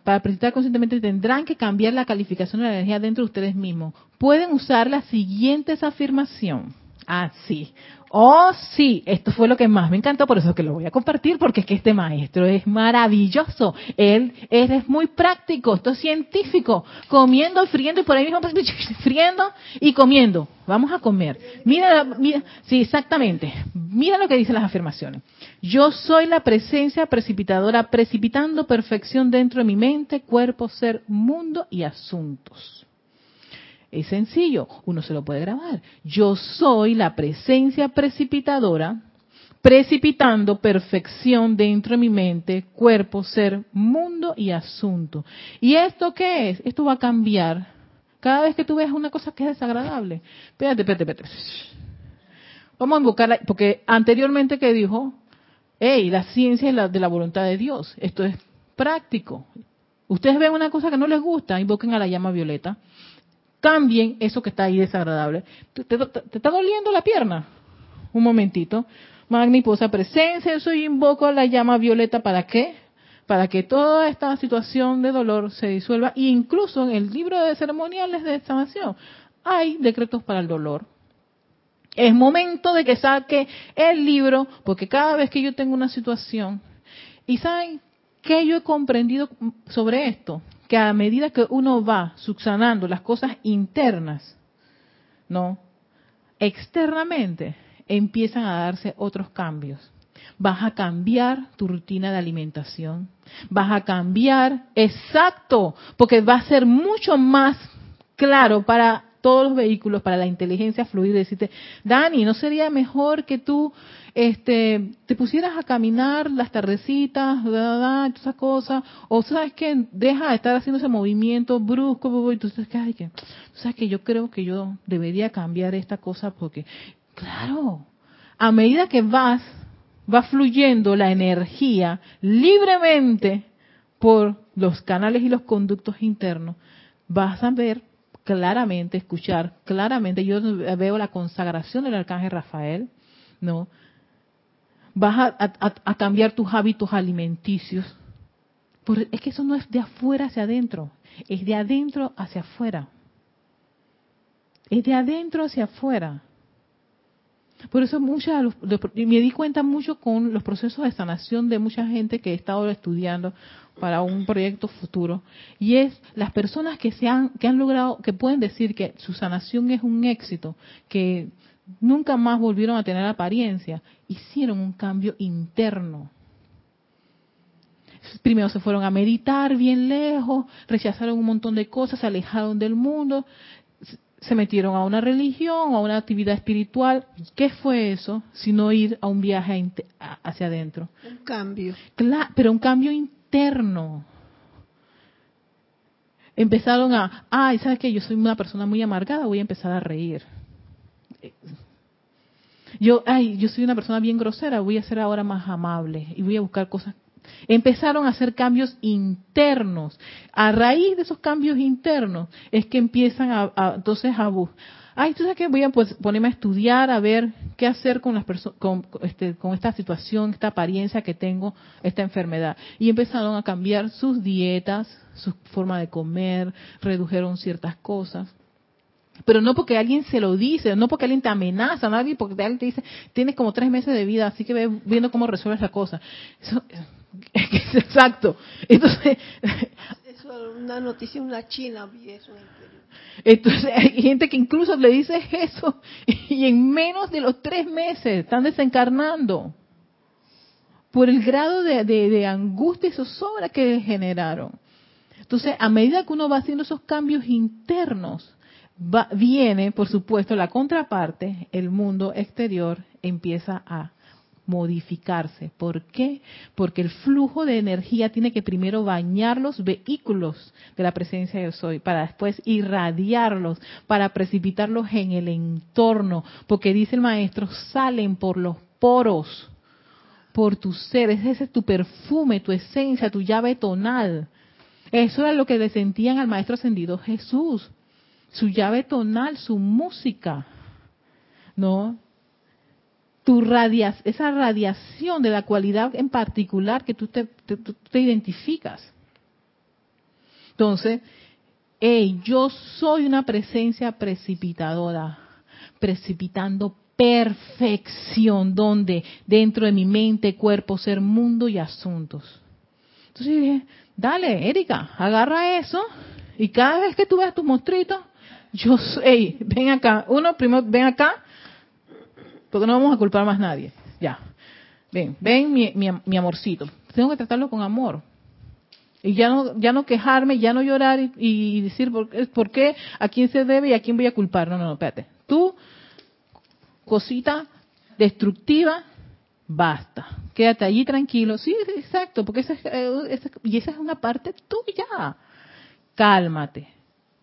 A: presentar conscientemente tendrán que cambiar la calificación de la energía dentro de ustedes mismos. Pueden usar la siguiente afirmación. Ah, sí. Oh, sí, esto fue lo que más me encantó, por eso que lo voy a compartir, porque es que este maestro es maravilloso. Él, es muy práctico, esto es científico. Comiendo, friendo y por ahí mismo, pues, friendo y comiendo. Vamos a comer. Mira, mira, sí, exactamente. Mira lo que dicen las afirmaciones. Yo soy la presencia precipitadora, precipitando perfección dentro de mi mente, cuerpo, ser, mundo y asuntos. Es sencillo, uno se lo puede grabar. Yo soy la presencia precipitadora, precipitando perfección dentro de mi mente, cuerpo, ser, mundo y asunto. ¿Y esto qué es? Esto va a cambiar. Cada vez que tú ves una cosa que es desagradable. Espérate, espérate, espérate. Vamos a invocarla, porque anteriormente que dijo, hey, la ciencia es la de la voluntad de Dios. Esto es práctico. Ustedes ven una cosa que no les gusta, invoquen a la llama violeta. Cambien eso que está ahí desagradable. ¿Te, está doliendo la pierna? Un momentito. Magniposa presencia, yo invoco a la llama violeta. ¿Para qué? Para que toda esta situación de dolor se disuelva. E incluso en el libro de ceremoniales de sanación hay decretos para el dolor. Es momento de que saque el libro, porque cada vez que yo tengo una situación, y saben qué yo he comprendido sobre esto, que a medida que uno va subsanando las cosas internas, no, externamente empiezan a darse otros cambios. Vas a cambiar tu rutina de alimentación, vas a cambiar, exacto, porque va a ser mucho más claro para todos los vehículos, para la inteligencia fluida, decirte, Dani, ¿no sería mejor que tú este, te pusieras a caminar las tardecitas, da, da, da, todas esas cosas, o sabes que deja de estar haciendo ese movimiento brusco, y tú sabes que, sabes que yo creo que yo debería cambiar esta cosa porque, claro, a medida que vas, va fluyendo la energía libremente por los canales y los conductos internos, vas a ver claramente, escuchar claramente, yo veo la consagración del arcángel Rafael, ¿no? Vas a, a, a cambiar tus hábitos alimenticios. Por, es que eso no es de afuera hacia adentro, es de adentro hacia afuera. Es de adentro hacia afuera. Por eso muchas, me di cuenta mucho con los procesos de sanación de mucha gente que he estado estudiando para un proyecto futuro y es las personas que se han que han logrado que pueden decir que su sanación es un éxito, que nunca más volvieron a tener apariencia, hicieron un cambio interno. Primero se fueron a meditar bien lejos, rechazaron un montón de cosas, se alejaron del mundo, se metieron a una religión, a una actividad espiritual. ¿Qué fue eso? Sino ir a un viaje hacia adentro.
C: Un cambio.
A: Claro, pero un cambio interno. Empezaron a, ay, ¿sabes qué? Yo soy una persona muy amargada, voy a empezar a reír. Yo, ay, yo soy una persona bien grosera, voy a ser ahora más amable y voy a buscar cosas empezaron a hacer cambios internos. A raíz de esos cambios internos es que empiezan a, entonces a buscar. Ay, sabes que voy a pues, ponerme a estudiar, a ver qué hacer con las con, este, con esta situación, esta apariencia que tengo, esta enfermedad. Y empezaron a cambiar sus dietas, su forma de comer, redujeron ciertas cosas. Pero no porque alguien se lo dice, no porque alguien te amenaza, no porque alguien te dice, tienes como tres meses de vida, así que ve viendo cómo resuelves la cosa. Eso, Exacto. Entonces,
C: eso una noticia, una china
A: Entonces hay gente que incluso le dice eso y en menos de los tres meses están desencarnando por el grado de, de, de angustia y zozobra que generaron. Entonces, a medida que uno va haciendo esos cambios internos, va, viene, por supuesto, la contraparte, el mundo exterior empieza a modificarse. ¿Por qué? Porque el flujo de energía tiene que primero bañar los vehículos de la presencia de soy, para después irradiarlos, para precipitarlos en el entorno, porque dice el maestro, salen por los poros, por tu ser, ese es tu perfume, tu esencia, tu llave tonal. Eso era lo que le sentían al maestro ascendido Jesús, su llave tonal, su música. ¿No? Tu esa radiación de la cualidad en particular que tú te, identificas. Entonces, hey, yo soy una presencia precipitadora, precipitando perfección, donde dentro de mi mente, cuerpo, ser, mundo y asuntos. Entonces dije, dale, Erika, agarra eso y cada vez que tú veas tus monstruitos, yo, hey, ven acá, uno primero, ven acá, porque no vamos a culpar más nadie. Ya. Ven, ven mi, mi, mi, amorcito. Tengo que tratarlo con amor. Y ya no, ya no quejarme, ya no llorar y, y decir por, por, qué, a quién se debe y a quién voy a culpar. No, no, no, espérate. Tú, cosita destructiva, basta. Quédate allí tranquilo. Sí, exacto, porque esa es, esa, y esa es una parte tuya. Cálmate.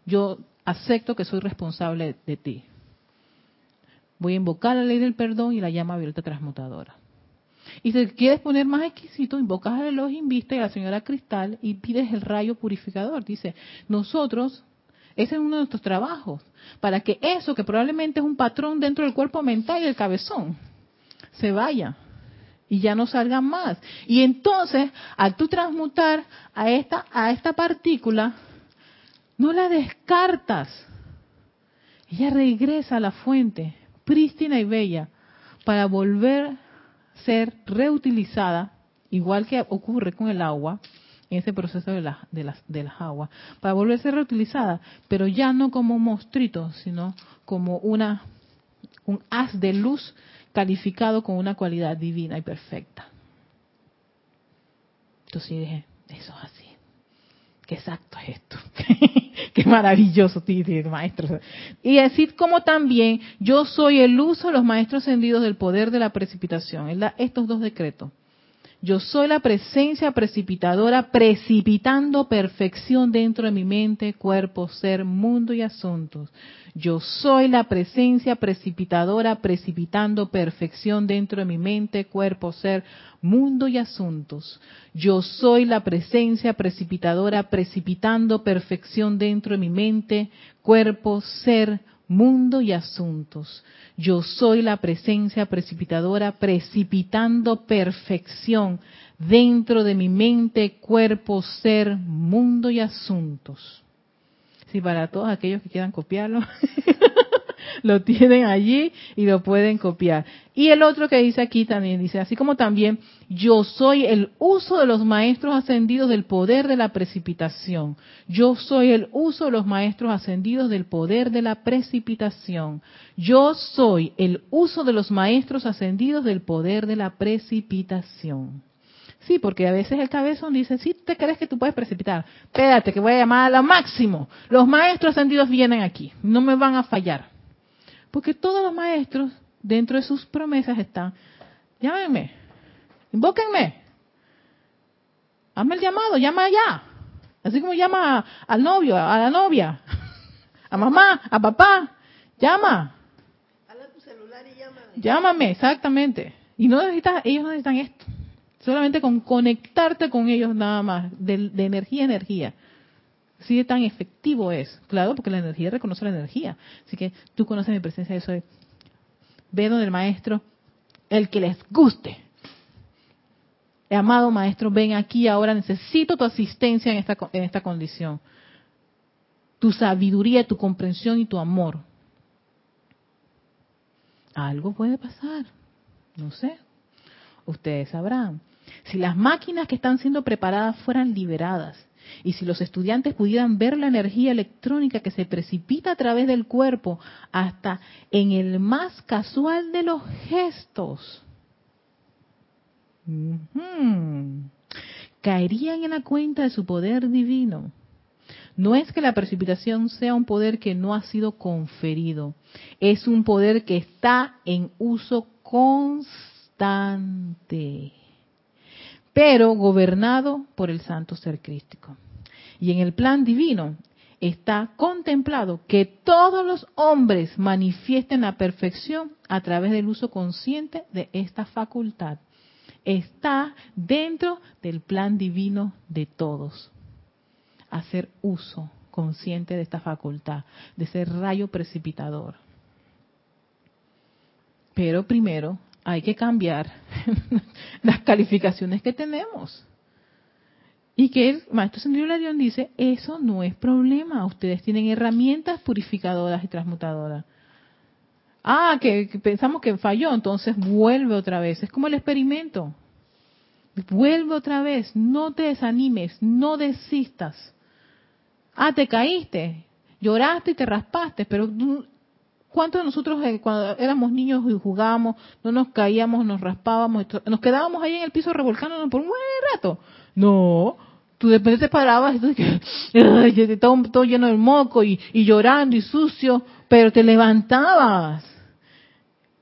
A: Yo acepto que soy responsable de ti. Voy a invocar la ley del perdón y la llama violeta transmutadora. Y si quieres poner más exquisito, invocas al reloj invista y a la señora Cristal y pides el rayo purificador. Dice, nosotros, ese es uno de nuestros trabajos, para que eso que probablemente es un patrón dentro del cuerpo mental y del cabezón, se vaya y ya no salga más. Y entonces, al tú transmutar a esta, a esta partícula, no la descartas. Ella regresa a la fuente, prístina y bella, para volver a ser reutilizada, igual que ocurre con el agua, en ese proceso de, de, las, de las aguas, para volver a ser reutilizada, pero ya no como un monstruito, sino como una, un haz de luz calificado con una cualidad divina y perfecta. Entonces dije, eso es así. Qué exacto es esto. Qué maravilloso, maestro. Y decir como también yo soy el uso de los maestros ascendidos del poder de la precipitación. Estos dos decretos. Yo soy la presencia precipitadora precipitando perfección dentro de mi mente, cuerpo, ser, mundo y asuntos. Yo soy la presencia precipitadora precipitando perfección dentro de mi mente, cuerpo, ser, mundo y asuntos. Yo soy la presencia precipitadora precipitando perfección dentro de mi mente, cuerpo, ser, mundo y asuntos. Yo soy la presencia precipitadora precipitando perfección dentro de mi mente, cuerpo, ser, mundo y asuntos. Si para todos aquellos que quieran copiarlo, lo tienen allí y lo pueden copiar. Y el otro que dice aquí también dice, así como también yo soy el uso de los maestros ascendidos del poder de la precipitación. Yo soy el uso de los maestros ascendidos del poder de la precipitación. Yo soy el uso de los maestros ascendidos del poder de la precipitación. Sí, porque a veces el cabezón dice, sí, te crees que tú puedes precipitar. Espérate, que voy a llamar a lo máximo. Los maestros ascendidos vienen aquí, no me van a fallar. Porque todos los maestros, dentro de sus promesas están, llámenme, invóquenme, hazme el llamado, llama allá. Así como llama al novio, a la novia, a mamá, a papá, llama. tu celular y llámame. Llámame, exactamente. Y no necesitas, ellos no necesitan esto. Solamente con conectarte con ellos nada más, de, de energía a energía. De tan efectivo es. Claro, porque la energía reconoce la energía. Así que tú conoces mi presencia, yo soy. Ve donde el maestro, el que les guste. Amado maestro, ven aquí ahora, necesito tu asistencia en esta, en esta condición. Tu sabiduría, tu comprensión y tu amor. Algo puede pasar. No sé. Ustedes sabrán. Si las máquinas que están siendo preparadas fueran liberadas y si los estudiantes pudieran ver la energía electrónica que se precipita a través del cuerpo hasta en el más casual de los gestos, caerían en la cuenta de su poder divino. No es que la precipitación sea un poder que no ha sido conferido, es un poder que está en uso constante pero gobernado por el santo ser crístico. Y en el plan divino está contemplado que todos los hombres manifiesten la perfección a través del uso consciente de esta facultad. Está dentro del plan divino de todos. Hacer uso consciente de esta facultad, de ser rayo precipitador. Pero primero hay que cambiar las calificaciones que tenemos. Y que el maestro Sendido Larión dice, eso no es problema, ustedes tienen herramientas purificadoras y transmutadoras. Ah, que, pensamos que falló, entonces vuelve otra vez. Es como el experimento. Vuelve otra vez, no te desanimes, no desistas. Ah, te caíste, lloraste y te raspaste, pero ¿Cuántos nosotros cuando éramos niños y jugábamos, no nos caíamos, nos raspábamos, nos quedábamos ahí en el piso revolcándonos por un buen rato? No, tú de repente te parabas y todo, todo lleno de moco y, llorando y sucio, pero te levantabas.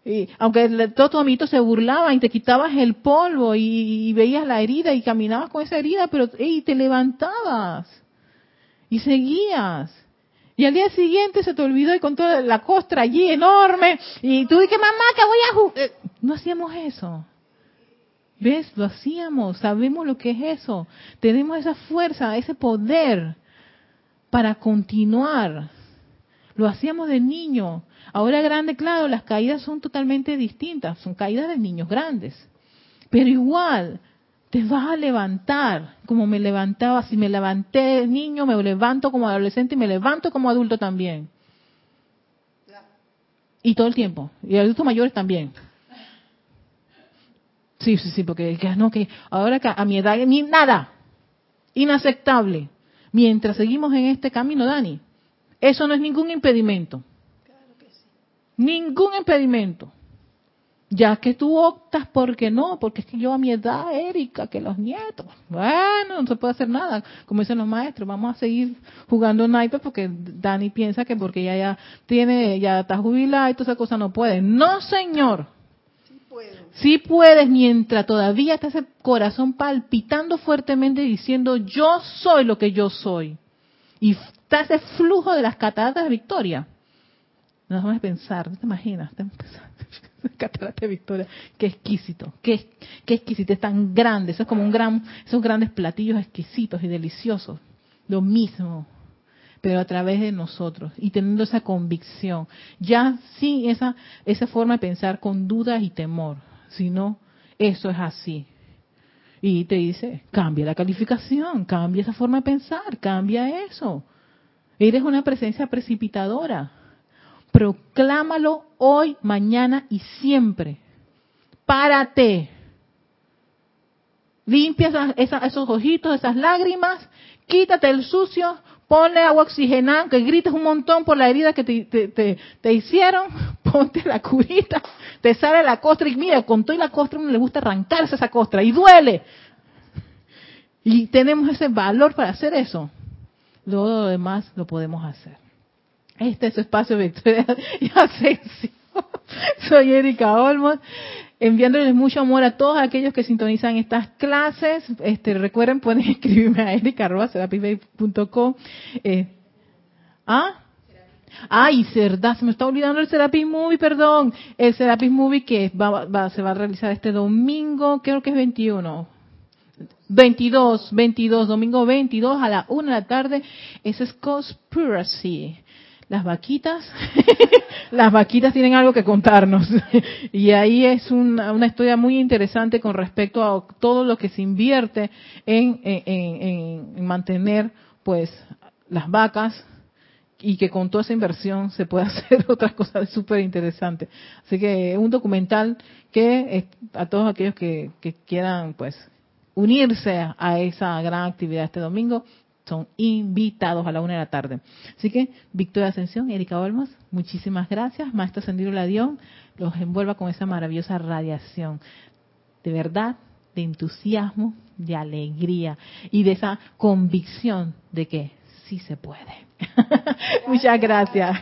A: Y aunque todo tu amito se burlaba y te quitabas el polvo y, veías la herida y caminabas con esa herida, pero y te levantabas y seguías. Y al día siguiente se te olvidó y con toda la costra allí enorme. Y tú dices, mamá, que voy a jugar. Eh, no hacíamos eso. ¿Ves? Lo hacíamos, sabemos lo que es eso. Tenemos esa fuerza, ese poder para continuar. Lo hacíamos de niño. Ahora grande, claro, las caídas son totalmente distintas, son caídas de niños grandes. Pero igual, te vas a levantar como me levantaba. Si me levanté de niño, me levanto como adolescente y me levanto como adulto también. Y todo el tiempo. Y adultos mayores también. Sí, sí, sí, porque no, que ahora a mi edad, ni nada. Inaceptable. Mientras seguimos en este camino, Dani. Eso no es ningún impedimento. Ningún impedimento. Ya que tú optas porque no, porque es que yo a mi edad, Erika, que los nietos, bueno, no se puede hacer nada, como dicen los maestros, vamos a seguir jugando naipes porque Dani piensa que porque ella ya tiene, ya está jubilada y toda esa cosa no puede. No, señor. Sí, puedo. sí puedes mientras todavía está ese corazón palpitando fuertemente diciendo yo soy lo que yo soy. Y está ese flujo de las cataratas de victoria. No vamos a pensar, ¿no te imaginas? Catarata de Victoria, qué exquisito, qué, qué exquisito, es tan grande, es como un gran, esos grandes platillos exquisitos y deliciosos, lo mismo, pero a través de nosotros y teniendo esa convicción, ya sin esa, esa forma de pensar con dudas y temor, sino eso es así. Y te dice, cambia la calificación, cambia esa forma de pensar, cambia eso. Eres una presencia precipitadora proclámalo hoy, mañana y siempre. Párate. Limpia esos ojitos, esas lágrimas, quítate el sucio, ponle agua oxigenada, que grites un montón por la herida que te, te, hicieron, ponte la curita, te sale la costra y mira, con todo y la costra uno le gusta arrancarse esa costra y duele. Y tenemos ese valor para hacer eso. Luego lo demás lo podemos hacer. Este es su espacio Victoria y Ascensión. Soy Erika Olmos, enviándoles mucho amor a todos aquellos que sintonizan estas clases. Este, recuerden, pueden escribirme a erika.com. Eh, ¿Ah? Ay, verdad, se me está olvidando el Serapis Movie, perdón. El Serapis Movie que va, se va a realizar este domingo, creo que es 21. 22, 22, domingo 22 a la 1 de la tarde. Ese es Conspiracy las vaquitas, las vaquitas tienen algo que contarnos. y ahí es una, historia muy interesante con respecto a todo lo que se invierte en, en, mantener pues las vacas y que con toda esa inversión se puede hacer otras cosas súper interesantes. Así que un documental que a todos aquellos que, que quieran pues unirse a esa gran actividad este domingo, son invitados a la una de la tarde. Así que, Victoria Ascensión, Erika Olmos, muchísimas gracias. Maestro Ascendido Ladión, los envuelva con esa maravillosa radiación. De verdad, de entusiasmo, de alegría y de esa convicción de que sí se puede. Muchas gracias.